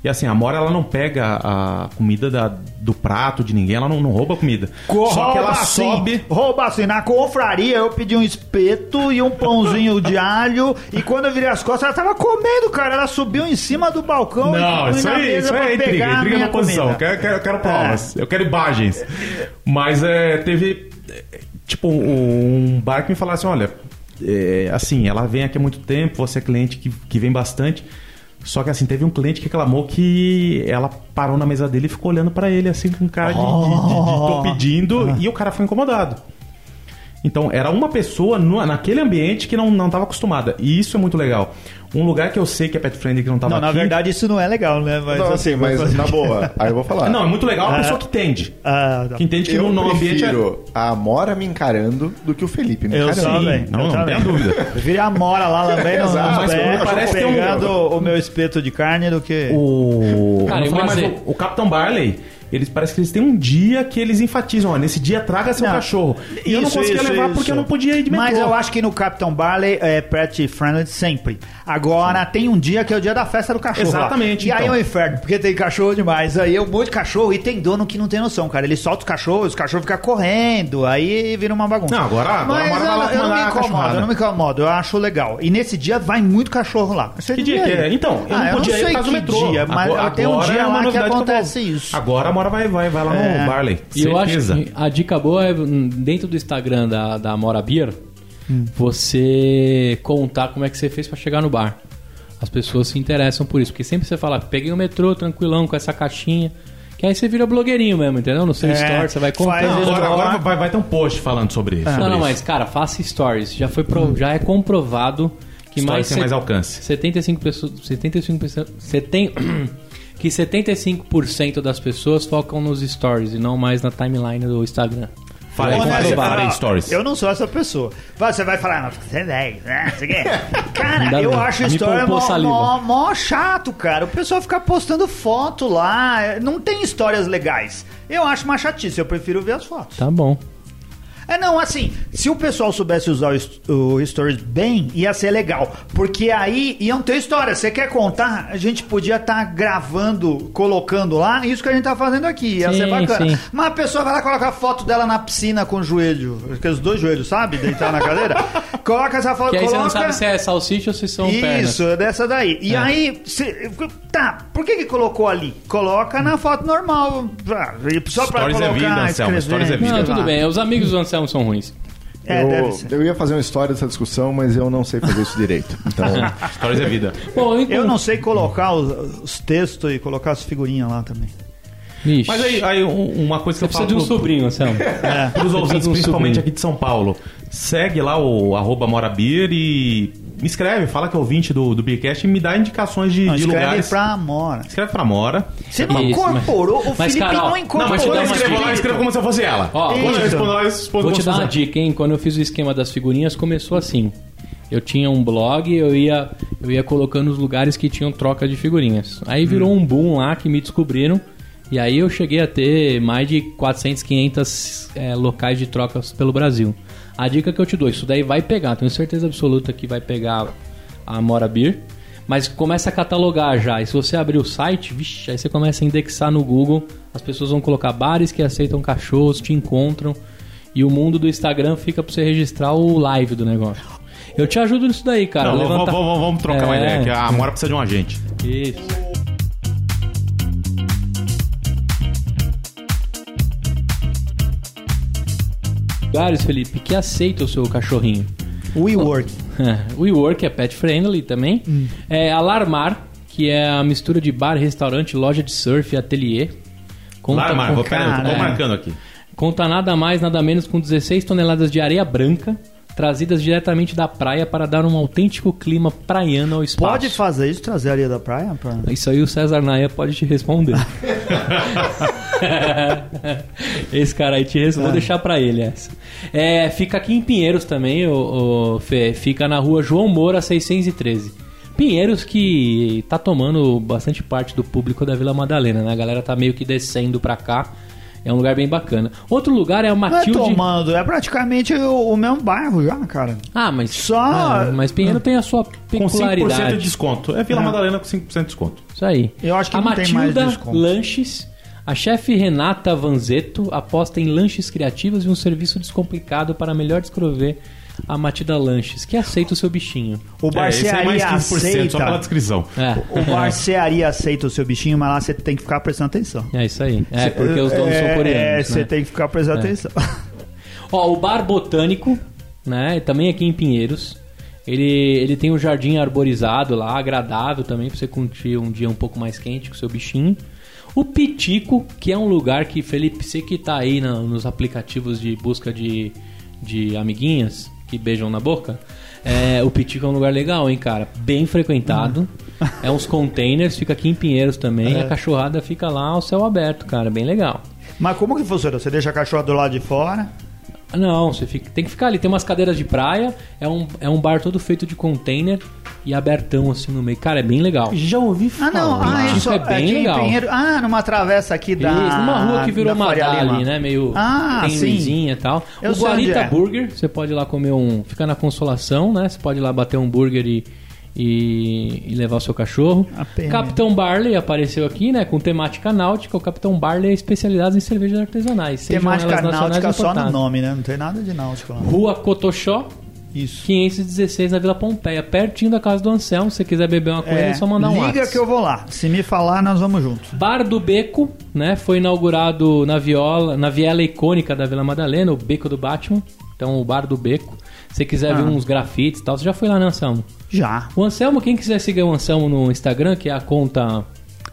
E assim, a Mora ela não pega a comida da- do prato de ninguém, ela não, não rouba a comida. Só que ela assim, sobe. Rouba assim. Na confraria eu pedi um espeto e um pãozinho de alho. E quando eu virei as costas, ela tava comendo, cara. Ela subiu em cima do balcão Não, e isso aí, mesa isso aí é intriga, intriga na posição. comida. Quero, quero, quero provas, eu quero imagens. Mas é, teve, é, tipo, um bar que me falasse, olha, é, assim, ela vem aqui há muito tempo, você é cliente que, que vem bastante. Só que assim, teve um cliente que reclamou que ela parou na mesa dele e ficou olhando pra ele assim com cara de, de- de- de tô pedindo e o cara foi incomodado. Então, era uma pessoa no- naquele ambiente que não, não tava acostumada. E isso é muito legal. Um lugar que eu sei que é pet friendly que não tava Não, na aqui- verdade isso não é legal, né? Mas, Não, assim, mas fazer- na boa, aí eu vou falar. Não, é muito legal a Ah. pessoa que entende. Ah, tá. Que entende que eu no, ambiente é... prefiro a Amora me encarando do que o Felipe me Eu encarando. também. não, eu não também. tenha dúvida. Prefiro a mora lá também, não, não mas pé, parece ter um- pegando o meu espeto de carne do que... O, Cara, eu não falei, mas o, o Capitão Barley, eles parece que eles têm um dia que eles enfatizam, ó, nesse dia traga seu Não, cachorro. E eu não isso, conseguia isso, levar isso. porque eu não podia ir de metrô. Mas eu acho que no Capitão Barley é pet friendly sempre. Agora tem um dia que é o dia da festa do cachorro. lá. Exatamente, E aí é então. um inferno, porque tem cachorro demais. Aí é um monte de cachorro e tem dono que não tem noção, cara. Ele solta os cachorros, os cachorros ficam correndo, aí vira uma bagunça. Não, agora- agora Mas eu, lá eu não me incomodo, eu não me incomodo, eu acho legal. E nesse dia vai muito cachorro lá. Você Que dia que é? ir. Então, eu Ah, não podia ir sei por causa do metrô. Dia, mas Agora- tem um dia é uma lá que eu acontece isso. Agora a Mora vai, vai, vai lá no É. Barley. E eu acho que a dica boa é hum, dentro do Instagram da, da Mora Beer, Hum. você contar como é que você fez pra chegar no bar. As pessoas se interessam por isso, porque sempre você fala, peguei o metrô tranquilão com essa caixinha, que aí você vira blogueirinho mesmo, entendeu? No seu É, store você vai. Não, isso. agora, Agora- vai, vai ter um post falando sobre isso. Não, sobre não, isso. mas cara, faça stories. Já foi pro- já é comprovado que Stories mais tem mais alcance. 75 pessoas, 75 pessoas, você tem que 75% das pessoas focam nos stories e não mais na timeline do Instagram. É falei, você comprovado. falei fala, stories. Eu não sou essa pessoa. Você vai falar, não, você é 10, né? Cara, Ainda eu bem. acho Me história mó, mó, mó chato, cara. O pessoal fica postando foto lá. Não tem histórias legais. Eu acho uma chatice, eu prefiro ver as fotos. Tá bom. É, não, assim, se o pessoal soubesse usar o, o Stories bem, ia ser legal. Porque aí iam ter história. Você quer contar? A gente podia estar gravando, colocando lá, isso que a gente tá fazendo aqui. Ia Sim, ser bacana. sim. Mas a pessoa vai lá colocar a foto dela na piscina com o joelho, aqueles dois joelhos, sabe? Deitar na cadeira. Coloca essa foto, Que aí você coloca... não sabe se é salsicha ou se são pernas. Isso, é dessa daí. E É. aí, cê- tá, por que que colocou ali? Coloca na foto normal. ah, Só pra Stories é colocar, vida, Anselmo, stories é vida. Não, tudo lá. bem. Os amigos do Anselmo são ruins. É, deve eu, ser. eu ia fazer uma história dessa discussão, mas eu não sei fazer isso direito. Então, Stories é vida. Bom, eu, Eu não sei colocar os, os textos e colocar as figurinhas lá também. Vixe. Mas aí, aí um- uma coisa que Você eu precisa falo de um pro- sobrinho, Anselmo. É. Para os ouvintes, um principalmente sobrinho. aqui de São Paulo, segue lá o arroba Morabir e me escreve, fala que é ouvinte do, do Beercast e me dá indicações de, Não, de escreve lugares. pra Amora. Escreve pra Mora. Você não Isso, incorporou, o mas, Felipe Carol, não incorporou. Não, mas eu escrevo lá, eu escrevo como se eu fosse ela. Ó, Vou te isso. responder, respondo Vou te dar uma dica, hein? Quando eu fiz o esquema das figurinhas, começou assim. Eu tinha um blog, eu ia, eu ia colocando os lugares que tinham troca de figurinhas. Aí virou um boom lá que me descobriram. E aí eu cheguei a ter mais de 400, 500 é, locais de trocas pelo Brasil. A dica que eu te dou, isso daí vai pegar, tenho certeza absoluta que vai pegar a Mora Beer. Mas começa a catalogar já. E se você abrir o site, vixe, aí você começa a indexar no Google. As pessoas vão colocar bares que aceitam cachorros, te encontram. E o mundo do Instagram fica pra você registrar o live do negócio. Eu te ajudo nisso daí, cara. Não, vamos, Levanta- vamos- vamos trocar uma É. ideia, que a Mora precisa de um agente. Isso. Lugares, Felipe, que aceita o seu cachorrinho. WeWork. WeWork é pet friendly também. É Alarmar, que é a mistura de bar, restaurante, loja de surf e ateliê. Conta Larmar, com- vou, pera, eu tô Caralho. marcando aqui. Conta nada mais, nada menos com 16 toneladas de areia branca, trazidas diretamente da praia para dar um autêntico clima praiano ao espaço. Pode fazer isso, trazer areia da praia? Pra... Isso aí o César Naia pode te responder. Esse cara aí te responde. Vou deixar pra ele essa. É, fica aqui em Pinheiros também, o, o Fê. Fica na rua João Moura, 613. Pinheiros que tá tomando bastante parte do público da Vila Madalena, né? A galera tá meio que descendo pra cá. É um lugar bem bacana. Outro lugar é o Não é Matilde... tomando, é praticamente o, o mesmo bairro já, cara. Ah, mas... Só- Ah, mas Pinheiro tem a sua Com 5% peculiaridade. de desconto. É Vila Ah. Madalena com 5% de desconto. Isso aí. Eu acho que a não tem Matilda mais desconto. Lanches, a chefe Renata Vanzetto aposta em lanches criativos e um serviço descomplicado para melhor descrever a Matilda Lanches, que aceita o seu bichinho. O É, esse aí mais barcearia 15%, só pela aceita. descrição. É. O barcearia aceita o seu bichinho, mas lá você tem que ficar prestando atenção. É isso aí. É, porque os donos é, são É, coreanos. você né? tem que ficar prestando É. atenção. Ó, o Bar Botânico, né? Também aqui em Pinheiros. Ele, ele tem um jardim arborizado lá, agradável também, pra você curtir um dia um pouco mais quente com o seu bichinho. O Pitico, que é um lugar que, Felipe, você que tá aí na- nos aplicativos de busca de, de amiguinhas que beijam na boca, é, o Pitico é um lugar legal, hein, cara? Bem frequentado. É uns containers, fica aqui em Pinheiros também. A cachorrada fica lá ao céu aberto, cara. Bem legal. Mas como que funciona? Você deixa a cachorra do lado de fora? Não, você fica- tem que ficar ali. Tem umas cadeiras de praia, é um, é um bar todo feito de container e abertão assim no meio. Cara, é bem legal. Já ouvi Ah, falar. não. Ah, Pitico isso é bem aqui legal. em Pinheiro. Ah, numa travessa aqui da. Isso, numa rua que virou Lima. ali, né? Meio Ah, tem sim. luzinha e tal. Eu o Guarita é. Burger, você pode ir lá comer um. Fica na consolação, né? Você pode ir lá bater um burger e, e, e levar o seu cachorro. Capitão Barley apareceu aqui, né? Com temática náutica. O Capitão Barley é especializado em cervejas artesanais. Temática náutica só no nome, né? Não tem nada de náutico lá. Rua Cotoxó, Isso. 516 na Vila Pompeia, pertinho da casa do Anselmo. Se você quiser beber uma coisa, é, só mandar um liga WhatsApp. que eu vou lá. Se me falar, nós vamos juntos. Bar do Beco, né? Foi inaugurado na viola, na viela icônica da Vila Madalena, o Beco do Batman. Então, o Bar do Beco. Se você quiser Ah. ver uns grafites e tal, você já foi lá, né, Anselmo? Já. O Anselmo, quem quiser seguir o Anselmo no Instagram, que é a conta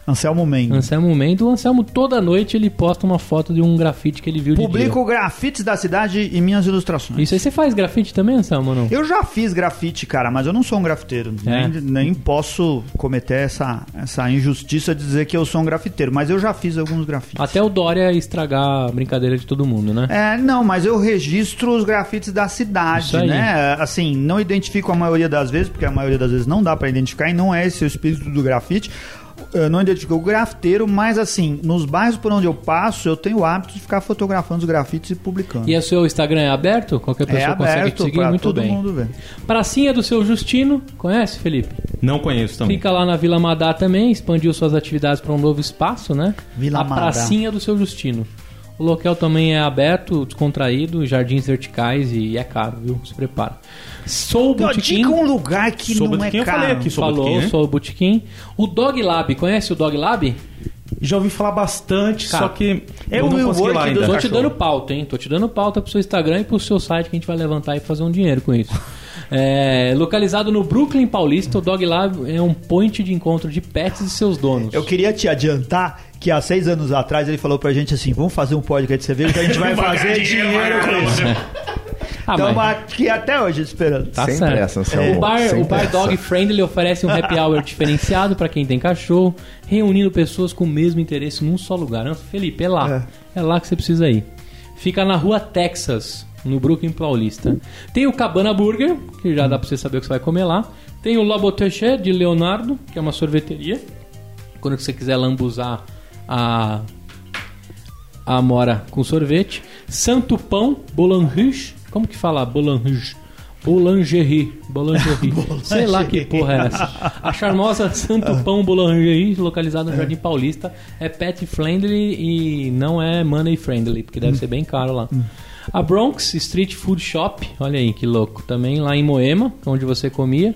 Anselmo Mendes. Anselmo Mendo, o Anselmo toda noite ele posta uma foto de um grafite que ele viu de Publico grafites da cidade e minhas ilustrações. Isso aí você faz grafite também, Anselmo, ou não? Eu já fiz grafite, cara, mas eu não sou um grafiteiro. É. Nem, nem posso cometer essa, essa injustiça de dizer que eu sou um grafiteiro, mas eu já fiz alguns grafites. Até o Dória estragar a brincadeira de todo mundo, né? É, não, mas eu registro os grafites da cidade, né? Assim, não identifico a maioria das vezes, porque a maioria das vezes não dá pra identificar e não é esse o espírito do grafite. Eu não identifico o grafiteiro, mas assim, nos bairros por onde eu passo, eu tenho o hábito de ficar fotografando os grafites e publicando. E o seu Instagram é aberto? Qualquer pessoa é consegue te aberto seguir pra muito todo bem. mundo ver. Pracinha do seu Justino, conhece, Felipe? Não conheço também. Fica lá na Vila Madá também, expandiu suas atividades para um novo espaço, né? Vila A Madá. Pracinha do seu Justino. O local também é aberto, descontraído, jardins verticais e é caro, viu? Se prepara. Sou o Botequim. digo um lugar que Sou não é eu falei caro. aqui. Sou Falou, Botequim, né? sou o Botequim. O Dog Lab, conhece o Dog Lab? Já ouvi falar bastante, Cara, só que é eu o não consegui lá ainda. Tô te dando pauta, hein? Tô te dando pauta pro seu Instagram e pro seu site que a gente vai levantar e fazer um dinheiro com isso. É, localizado no Brooklyn Paulista, o Dog Lab é um point de encontro de pets e seus donos. Eu queria te adiantar que há seis anos atrás ele falou pra gente assim: vamos fazer um podcast de cerveja que a gente vai fazer dinheiro com isso. Ah, Estamos mas aqui até hoje esperando. tá Sem certo. pressa, Anselmo, o bar, o bar pressa. Dog Friendly oferece um happy hour diferenciado para quem tem cachorro, reunindo pessoas com o mesmo interesse num só lugar. Felipe, é lá. É. lá que você precisa ir. Fica na rua Texas, no Brooklyn Paulista. Tem o Cabana Burger, que já dá pra você saber o que você vai comer lá. Tem o Laboteché de Leonardo, que é uma sorveteria. Quando você quiser lambuzar a a Amora com sorvete. Santo Pão, Boulangerie. Como que fala Boulangerie? Boulangerie. Boulangerie. Sei lá que porra é essa. A charmosa Santo Pão Boulangerie, localizada no Jardim Paulista, é pet friendly e não é money friendly, porque deve ser bem caro lá. A Bronx Street Food Shop, olha aí que louco, também lá em Moema, onde você comia.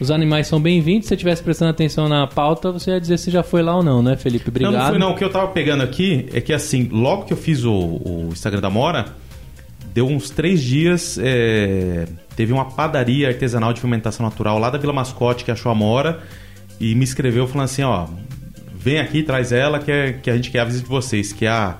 Os animais são bem-vindos. Se você estivesse prestando atenção na pauta, você ia dizer se já foi lá ou não, né, Felipe? Obrigado. Não, não foi não. O que eu tava pegando aqui é que assim, logo que eu fiz o, o Instagram da Mora, deu uns três dias, é, teve uma padaria artesanal de fermentação natural lá da Vila Mascote que achou a Mora e me escreveu falando assim, ó, vem aqui, traz ela que, é- que a gente quer a visita de vocês, que é a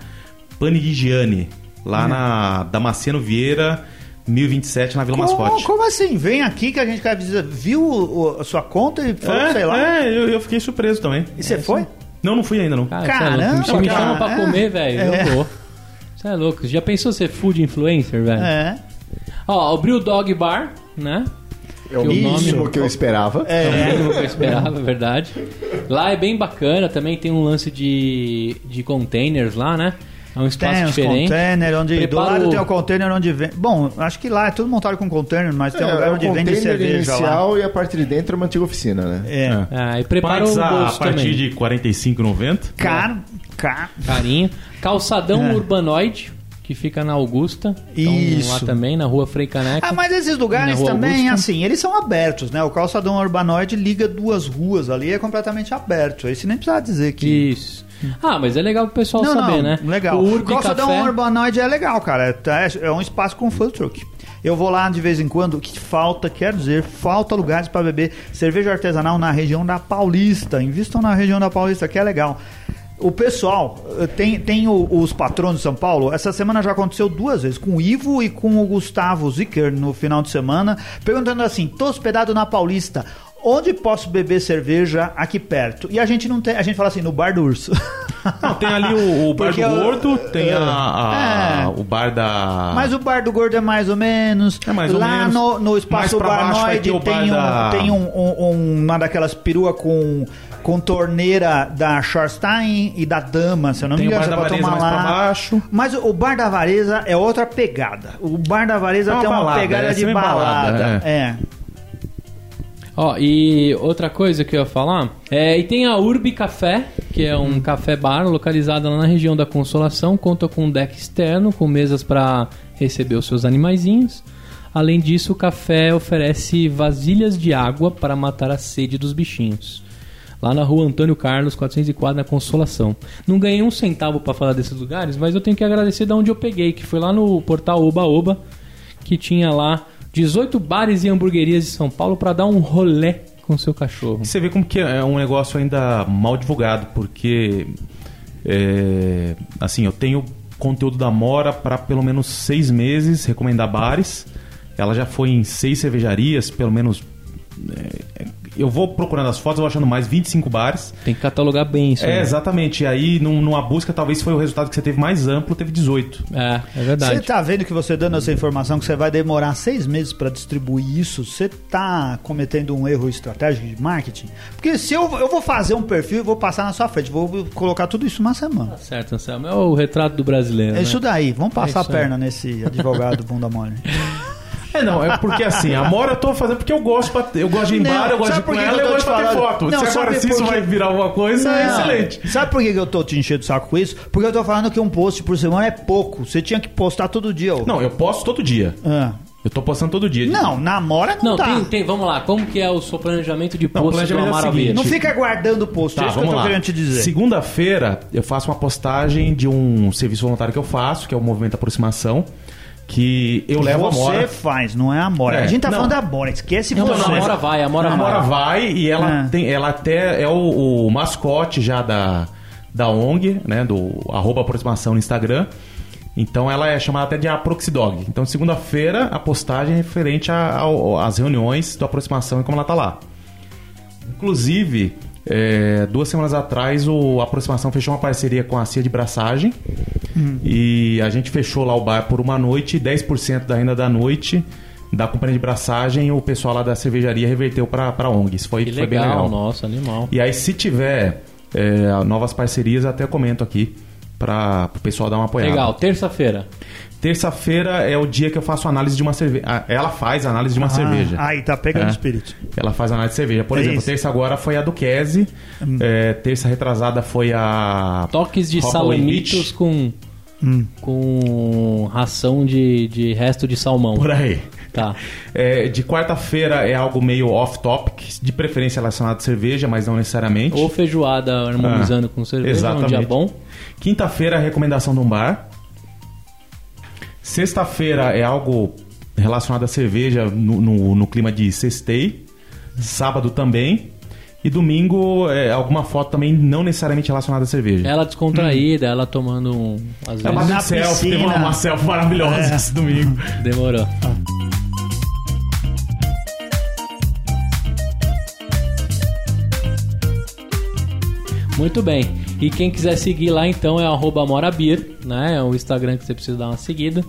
Panigiane, lá na Damasceno Vieira, 1027, na Vila Como, Mascote. como assim? Vem aqui que a gente quer visitar. Viu o- a sua conta e falou, É, sei lá. é, eu, eu fiquei surpreso também. E você foi? Não, não fui ainda não. Cara, Caramba, você é me chama pra é. comer, velho. É. Eu vou. Você é louco. Já pensou ser food influencer, velho? É. Ó, o Brew Dog Bar, né? É o Que o nome- mínimo que eu esperava. É o mínimo que eu esperava, é verdade. Lá é bem bacana, também tem um lance de, de containers lá, né? É um espaço Tem diferente. containers, onde do Prepara lado tem o container onde vem. Bom, acho que lá é tudo montado com container, mas tem um lugar é, onde vende container cerveja lá. inicial e a parte de dentro é uma antiga oficina, né? É. Ah, e prepara o a, bolso a partir também. de R$ 45,90. Caro, caro. Carinho. Calçadão É. Urbanoide, que fica na Augusta. Então, Isso. lá também, na rua Frei Caneca. Ah, mas esses lugares também, Augusta. assim, eles são abertos, né? O calçadão urbanoide liga duas ruas ali, é completamente aberto. Aí você nem precisa dizer que. Isso. Ah, mas é legal pro pessoal não, saber, não, né? legal. O Urbi calçadão Café... urbanoide é legal, cara. É, é um espaço com food truck. Eu vou lá de vez em quando, o que falta, quero dizer, falta lugares para beber cerveja artesanal na região da Paulista. Invistam na região da Paulista, que é legal. O pessoal, eh, tem, tem o- os patronos de São Paulo. Essa semana já aconteceu duas vezes, com o Ivo e com o Gustavo Zicker no final de semana, perguntando assim: tô hospedado na Paulista. Onde posso beber cerveja aqui perto? E a gente não tem. A gente fala assim, no bar do urso. Não, tem ali o, o bar Porque do eu- Gordo, tem a, a- É. o bar da... Mas o bar do gordo é mais ou menos. É mais ou Lá menos. no, no espaço Barnoide bar tem, um, da- tem um- um- um- uma daquelas perua com, com torneira da Schorstein e da Dama, se eu não Tem me engano, você pode tomar lá. Mas o bar da Vareza é outra pegada. O bar da Vareza É tem uma balada, pegada é de semi-balada, balada. É. Ó, e outra coisa que eu ia falar, é, e tem a Urbi Café, que é um café bar localizado lá na região da Consolação, conta com um deck externo, com mesas para receber os seus animaizinhos. Além disso, o café oferece vasilhas de água para matar a sede dos bichinhos. Lá na rua Antônio Carlos, 404, na Consolação. Não ganhei um centavo para falar desses lugares, mas eu tenho que agradecer de onde eu peguei, que foi lá no portal Oba Oba, que tinha lá 18 bares e hamburguerias de São Paulo para dar um rolê com seu cachorro. Você vê como que é um negócio ainda mal divulgado, porque é, assim, eu tenho conteúdo da Mora para pelo menos seis meses, recomendar bares. Ela já foi em seis cervejarias, pelo menos. é, eu vou procurando as fotos, eu vou achando mais 25 bares. Tem que catalogar bem isso. É, aí. exatamente. E aí, num- numa busca, talvez foi o resultado que você teve mais amplo, teve 18. É, é Você verdade. tá vendo que você dando essa informação que você vai demorar seis meses para distribuir isso? Você tá cometendo um erro estratégico de marketing? Porque se eu, eu vou fazer um perfil e vou passar na sua frente, vou colocar tudo isso uma semana. Certo, Anselmo. É o retrato do brasileiro. É né? isso daí, vamos passar É a isso aí. perna nesse advogado bunda mole. É, não, é porque assim, a Mora eu tô fazendo porque eu gosto, pra- eu gosto de ir em Não, bar, eu gosto de sabe ir por com que ela, eu gosto de te bater foto. Não, se agora se isso vai virar alguma coisa, é Não. excelente. Sabe por que eu tô te enchendo o saco com isso? Porque eu tô falando que um post por semana é pouco. Você tinha que postar todo dia. ô. Não, eu posto todo dia. Ah. Eu tô postando todo dia. Não, namora não, Não, tá. tem, tem, vamos lá. Como que é o seu planejamento de Não, post do planejamento é o Amaro seguinte? Não fica guardando o post, Tá, é isso que eu vamos tô lá. querendo te dizer. Segunda-feira eu faço uma postagem de um serviço voluntário que eu faço, que é o Movimento Aproximação, que eu levo a você Mora. faz, não é a Amora. É, a gente tá não. falando da Amora, esquece Não, você. não, a Amora vai, a Amora A vai. Mora vai e ela É. tem, ela até é o, o mascote já da, da ONG, né, do arroba aproximação no Instagram. Então ela é chamada até de Aproxidog. Então segunda-feira a postagem é referente às reuniões do aproximação e como ela tá lá. Inclusive, é, duas semanas atrás o Aproximação fechou uma parceria com a CIA de Braçagem e a gente fechou lá o bar por uma noite, 10% da renda da noite da companhia de braçagem o pessoal lá da cervejaria reverteu para ONG. Isso foi, Que foi bem legal, legal. nossa, animal. E aí, se tiver é, novas parcerias, até comento aqui para o pessoal dar uma apoiada. Legal, terça-feira. Terça-feira é o dia que eu faço análise de uma cerveja. Ela faz análise de uma Ah, cerveja. Aí, tá pegando É. espírito. Ela faz análise de cerveja. Por É exemplo, isso. terça agora foi a do Kese. É, terça retrasada foi a. Toques de salamitos com, com ração de, de resto de salmão. Por aí. Tá. É, de quarta-feira é algo meio off-topic, de preferência relacionado à cerveja, mas não necessariamente. Ou feijoada harmonizando Ah, com cerveja, um dia exatamente. bom. Quinta-feira é a recomendação de um bar. Sexta-feira é algo relacionado à cerveja no, no- no clima de sextei. Sábado também. E domingo é alguma foto também não necessariamente relacionada à cerveja. Ela descontraída, ela tomando um. Às É uma vezes na selfie, teve uma, uma selfie maravilhosa É. esse domingo. demorou. Muito bem. E quem quiser seguir lá então é arroba morabir, né? É o Instagram que você precisa dar uma seguida.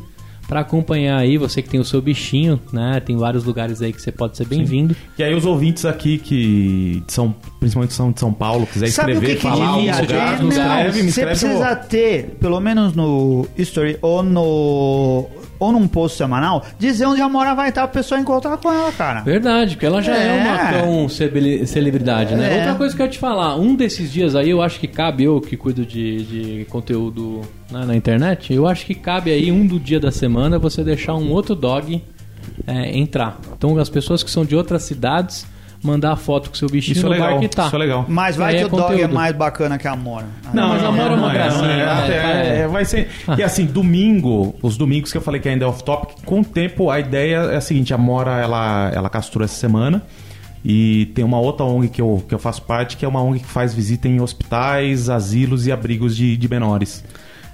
Pra acompanhar aí, você que tem o seu bichinho, né? Tem vários lugares aí que você pode ser bem-vindo. E aí os ouvintes aqui que são, principalmente são de São Paulo, quiser Sabe o escrever, que, que falar devia um ter? lugar, Não, me escreve, me Você escreve que eu precisa ter, pelo menos no History ou no ou num post semanal, dizer onde a Mora vai estar pra pessoa encontrar com ela, cara. Verdade, porque ela já é, É. uma tão cele- celebridade, né? É. Outra coisa que eu ia te falar, um desses dias aí, eu acho que cabe eu que cuido de, de conteúdo né, na internet, eu acho que cabe aí um do dia da semana você deixar um outro dog é, entrar. Então as pessoas que são de outras cidades mandar a foto com seu bichinho Isso é no legal, bar que tá. isso é legal. Mas vai Aí que é o dog é conteúdo. mais bacana que a Mora. Não, mas a Mora é uma é, gracinha, é, né? é, é, vai ser. E assim, domingo, os domingos que eu falei que ainda é off-topic, com o tempo a ideia é a seguinte: a Mora ela, ela castrou essa semana. E tem uma outra ONG que eu, que eu faço parte, que é uma ONG que faz visita em hospitais, asilos e abrigos de, de menores.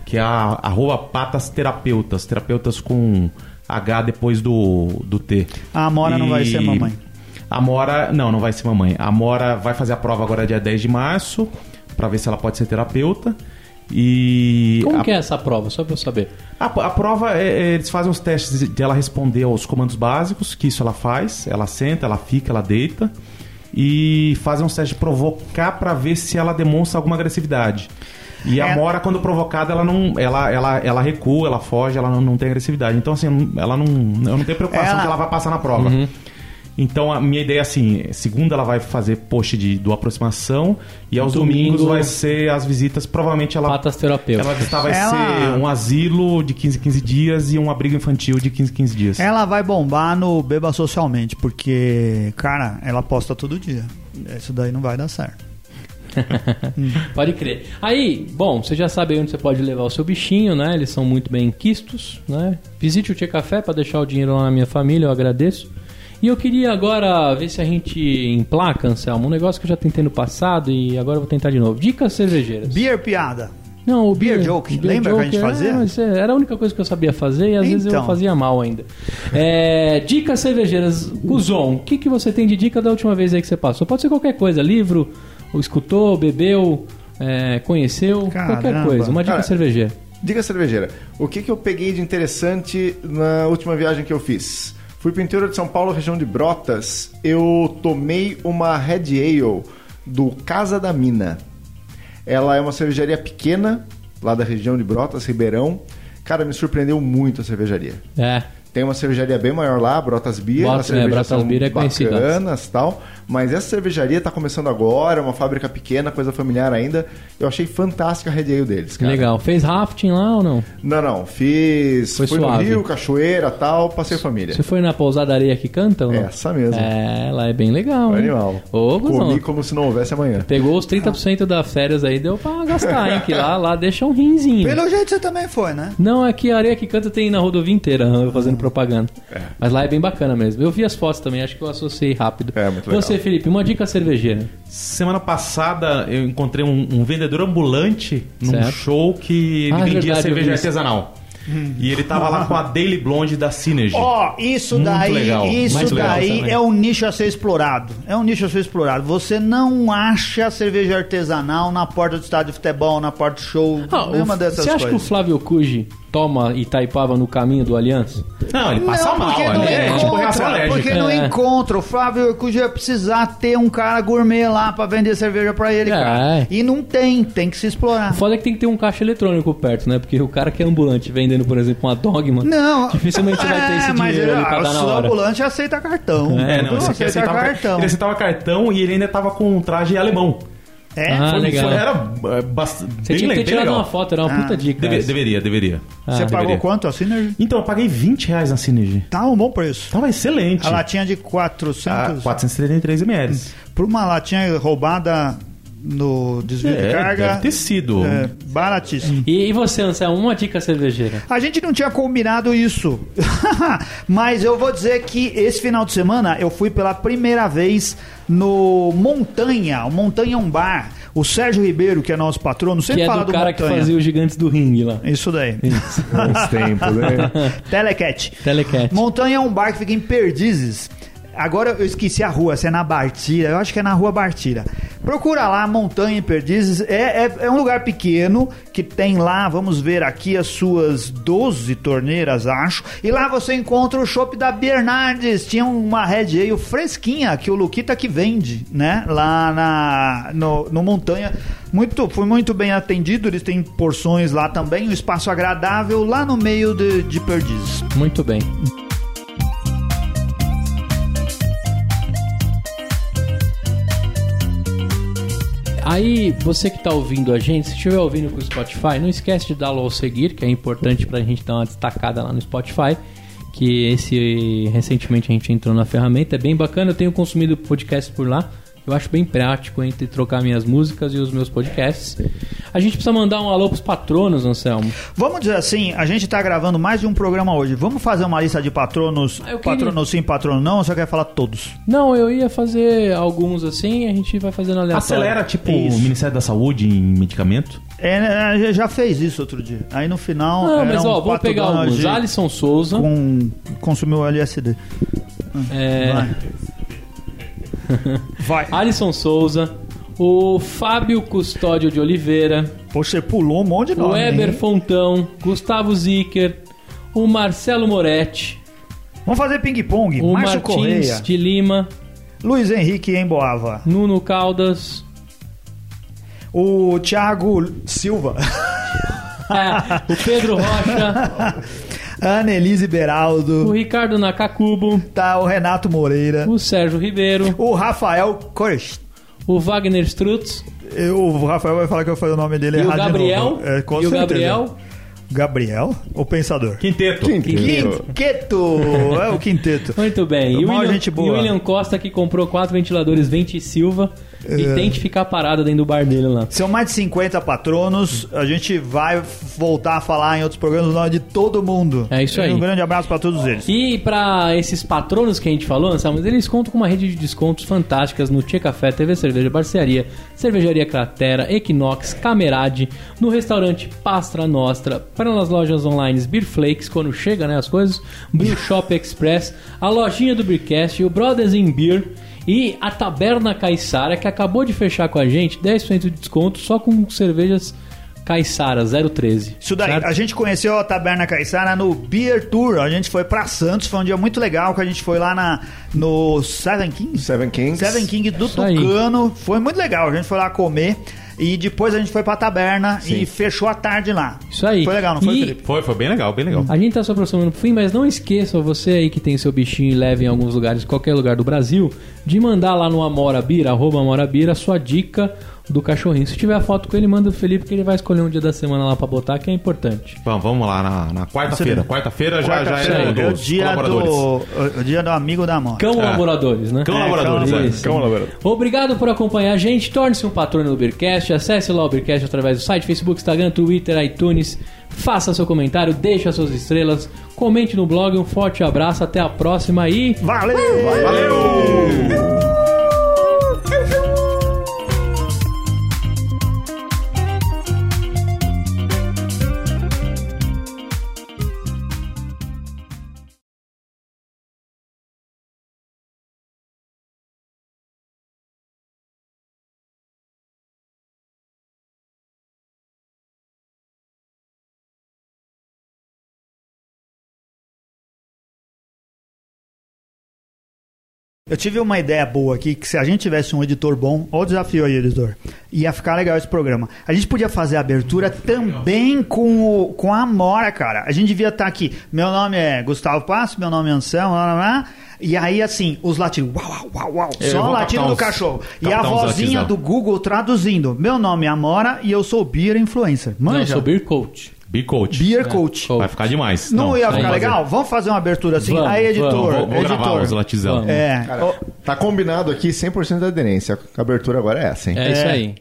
Que é a arroba patas terapeutas. Terapeutas com H depois do, do T. A Amora não vai ser mamãe. A Mora, não, não vai ser mamãe. A Mora vai fazer a prova agora dia 10 de março, pra ver se ela pode ser terapeuta. E Como a, que é essa prova? Só pra eu saber. a, a prova, é, é, eles fazem os testes de- ela responder aos comandos básicos, que isso ela faz. Ela senta, ela fica, ela deita. E fazem uns testes de provocar pra ver se ela demonstra alguma agressividade. E a É. Mora, quando provocada, ela não. Ela, ela, ela recua, ela foge, ela não, não tem agressividade. Então, assim, ela não. Eu não tenho preocupação Ela- que ela vai passar na prova. Então a minha ideia é assim, segunda ela vai fazer post de, do aproximação e aos Domingo- domingos vai ser as visitas, provavelmente ela Patas terapeuta. ela vai visitar vai Ela- ser um asilo de 15 em 15 dias e um abrigo infantil de 15 em 15 dias. Ela vai bombar no Beba Socialmente, porque, cara, ela posta todo dia. Isso daí não vai dar certo. Pode crer. Aí, bom, você já sabe aí onde você pode levar o seu bichinho, né? Eles são muito bem quistos, né? Visite o Tia Café para deixar o dinheiro lá na minha família, eu agradeço. E eu queria agora ver se a gente emplaca, Anselmo, um negócio que eu já tentei no passado e agora eu vou tentar de novo. Dicas cervejeiras. Beer piada. Não, o Beer joke, lembra que a gente é, fazia? é, era a única coisa que eu sabia fazer e às vezes eu Então. fazia mal ainda. É, dicas cervejeiras. Guzon, o que, que você tem de dica da última vez aí que você passou? Pode ser qualquer coisa, livro, ou escutou, bebeu, é, conheceu, qualquer Caramba. coisa. Uma dica Cara, cervejeira. Diga cervejeira, o que, que eu peguei de interessante na última viagem que eu fiz? Fui pro interior de São Paulo, região de Brotas. Eu tomei uma Red Ale do Casa da Mina. Ela é uma cervejaria pequena, lá da região de Brotas, Ribeirão. Cara, me surpreendeu muito a cervejaria. É. Tem uma cervejaria bem maior lá, Brotas Beer. Cervejas é, Brotas Beer é conhecida. bacanas tal. Mas essa cervejaria tá começando agora, é uma fábrica pequena, coisa familiar ainda. Eu achei fantástica a Red Ale deles, cara. Legal. Fez rafting lá ou não? Não, não. Fiz. Foi fui suave. no Rio, cachoeira tal, passei família. Você foi na pousada areia que canta ou não? Essa mesmo. É, ela é bem legal, hein? Animal. Ô. Comi como se não houvesse amanhã. Pegou os 30% das férias aí, deu pra gastar, hein? Que lá, lá deixa um rinzinho. Pelo jeito você também foi, né? Não, é que a areia que canta tem na rodovia inteira, eu fazendo propaganda. Mas lá é bem bacana mesmo. Eu vi as fotos também, acho que eu associei rápido. É, muito legal. Você, Felipe, uma dica cervejeira. Semana passada eu encontrei um, um vendedor ambulante num Certo. show que ele Ah, é vendia verdade, cerveja artesanal. E ele tava lá com a Daily Blonde da Synergy. Ó, isso Muito daí, legal, isso muito legal daí também. é um nicho a ser explorado. É um nicho a ser explorado. Você não acha cerveja artesanal na porta do estádio de futebol, na porta do show, Ah, nenhuma dessas você acha coisas. que o Flávio Cuji toma Itaipava no caminho do Aliança? Não, ele passa não, mal. porque não Ele é tipo encontra, reação alérgica. porque não É. encontra. O Flávio Arcujo ia precisar ter um cara gourmet lá pra vender cerveja pra ele, É. cara. E não tem, tem que se explorar. O foda é que tem que ter um caixa eletrônico perto, né? Porque o cara que é ambulante vendendo, por exemplo, uma dogma, Não. dificilmente vai ter esse É, mas dinheiro ali pra dar na o hora. ambulante aceita cartão. É, não, esse aqui aceita aceitava cartão. Ele aceitava cartão e ele ainda tava com um traje alemão. É, Ah, foi- legal. Foi- Era é, bastante. Você tinha que ter tirado uma foto, era uma Ah. puta dica. Deve- deveria, deveria. Você Ah, pagou deveria. quanto a Synergy? Então, eu paguei 20 reais na Synergy. Tá um bom preço. Tava excelente. A latinha de 400. Ah, 433 ml. Por uma latinha roubada no desvio de É, carga. deve ter sido. É, baratíssimo. E, e você, Anselmo, uma dica cervejeira? A gente não tinha combinado isso. Mas eu vou dizer que esse final de semana eu fui pela primeira vez no Montanha. O Montanha é um bar. O Sérgio Ribeiro, que é nosso patrono, sempre que é fala do do, cara que Montanha. fazia os gigantes do ringue lá. Isso daí. Bons tempos, né? Telecat. Telecat. Montanha é um bar que fica em Perdizes. Agora eu esqueci a rua, se é na Bartira, eu acho que é na rua Bartira. Procura lá, Montanha em Perdizes. É, é, é um lugar pequeno que tem lá, vamos ver aqui, as suas 12 torneiras, acho. E lá você encontra o chopp da Bernardes. Tinha uma Red Ale fresquinha que o Luquita que vende, né? Lá na, no, no Montanha. Muito, fui muito bem atendido, eles têm porções lá também, um espaço agradável lá no meio de, de Perdizes. Muito bem. Aí, você que tá ouvindo a gente, se estiver ouvindo com o Spotify, não esquece de dar o seguir, que é importante pra gente dar uma destacada lá no Spotify. Que esse recentemente a gente entrou na ferramenta, é bem bacana. Eu tenho consumido podcast por lá. Eu acho bem prático entre trocar minhas músicas e os meus podcasts. A gente precisa mandar um alô pros patronos, Anselmo. Vamos dizer assim, a gente tá gravando mais de um programa hoje. Vamos fazer uma lista de patronos, Ah, eu queria- patrono sim, patrono não, ou você quer falar todos? Não, eu ia fazer alguns assim, a gente vai fazendo aleatório. Acelera, tipo, Isso. o Ministério da Saúde em medicamento. É, já fez isso outro dia. Aí no final. Não, era mas um ó, vou quatro pegar alguns. Alisson Souza. Com, consumiu LSD. É, Vai. Vai. Alisson Souza. O Fábio Custódio de Oliveira. Poxa, você pulou um monte de O nome. Eber hein? Fontão. Gustavo Zicker. O Marcelo Moretti. Vamos fazer ping-pong. O Márcio Martins Correia. de Lima. Luiz Henrique Emboava. Nuno Caldas. O Thiago Silva. é, o Pedro Rocha. A Annelise o Beraldo. Ricardo Nakakubo. Tá o Renato Moreira. O Sérgio Ribeiro. O Rafael Corst. O Wagner Strutz. Eu- O Rafael vai falar que eu falei o nome dele E o errado de Gabriel. novo. É, com e o certeza. Gabriel. Gabriel? O Pensador? Quinteto. Quinteto! É o quinteto. Muito bem. E o William, gente boa. e o William Costa que comprou quatro ventiladores Vente Silva. E tente ficar parado dentro do bar dele lá. São mais de 50 patronos. A gente vai voltar a falar em outros programas o nome de todo mundo. É isso aí. Um grande abraço pra todos eles. E para esses patronos que a gente falou, Anselmo, eles contam com uma rede de descontos fantásticas no Tia Café, TV Cerveja Barcearia, Cervejaria Cratera, Equinox, Camerade, no restaurante Pastra Nostra, para nas lojas online Beer Flakes, quando chega né, as coisas, Brew Shop Express, a lojinha do Beercast, o Brothers in Beer e a Taberna Caissara, que acabou de fechar com a gente, 10% de desconto só com cervejas Caissara 013. Isso daí, certo? a gente conheceu a Taberna Caissara no Beer Tour. A gente foi pra Santos, foi um dia muito legal que a gente foi lá na, no Seven Kings. Seven Kings. Seven King do Isso aí. Tucano. Foi muito legal. A gente foi lá comer. E depois a gente foi pra taberna Sim. e fechou a tarde lá. Isso aí. Foi legal, não foi, E- Felipe? Foi, foi bem legal, bem legal. A gente tá se aproximando pro fim, mas não esqueça, você aí que tem seu bichinho e leva em alguns lugares, qualquer lugar do Brasil, de mandar lá no Amorabira, arroba Amorabira, a sua dica do cachorrinho. Se tiver a foto com ele, manda o Felipe que ele vai escolher um dia da semana lá pra botar, que é importante. Bom, vamos lá na, na quarta-feira. Quarta-feira já, já Quarta-feira é é o dos dia do, colaboradores. o dia do amigo da mão. Cão É. Laboradores, né? Cão Laboradores, cão é. Isso. Cão Laborador. Obrigado por acompanhar a gente. Torne-se um patrono do Beercast. Acesse lá o Beercast através do site, Facebook, Instagram, Twitter, iTunes. Faça seu comentário, deixe as suas estrelas, comente no blog. Um forte abraço, até a próxima e. Valeu! Valeu! Eu tive uma ideia boa aqui, que se a gente tivesse um editor bom, ó o desafio aí, editor, ia ficar legal esse programa. A gente podia fazer a abertura também com, o, com a Amora, cara. A gente devia estar aqui. Meu nome é Gustavo Passo, meu nome é Anselmo, lá, lá, lá. E aí, assim, os latidos, uau, uau, uau, uau, Eu só o latido captar do cachorro. E a vozinha do Google traduzindo. Meu nome é Amora e eu sou Beer Influencer. Não, eu Manja? sou Beer Coach. Be coach. Beer Coach. Coach. Vai ficar demais. Não, ia vamos ficar fazer. legal? Vamos fazer uma abertura assim? Vamos, aí, editor, vamos. Vou, vou gravar editor. os latizão. Vamos. É, Cara, tá combinado aqui 100% de aderência. A abertura agora é essa, hein? É, isso É. aí.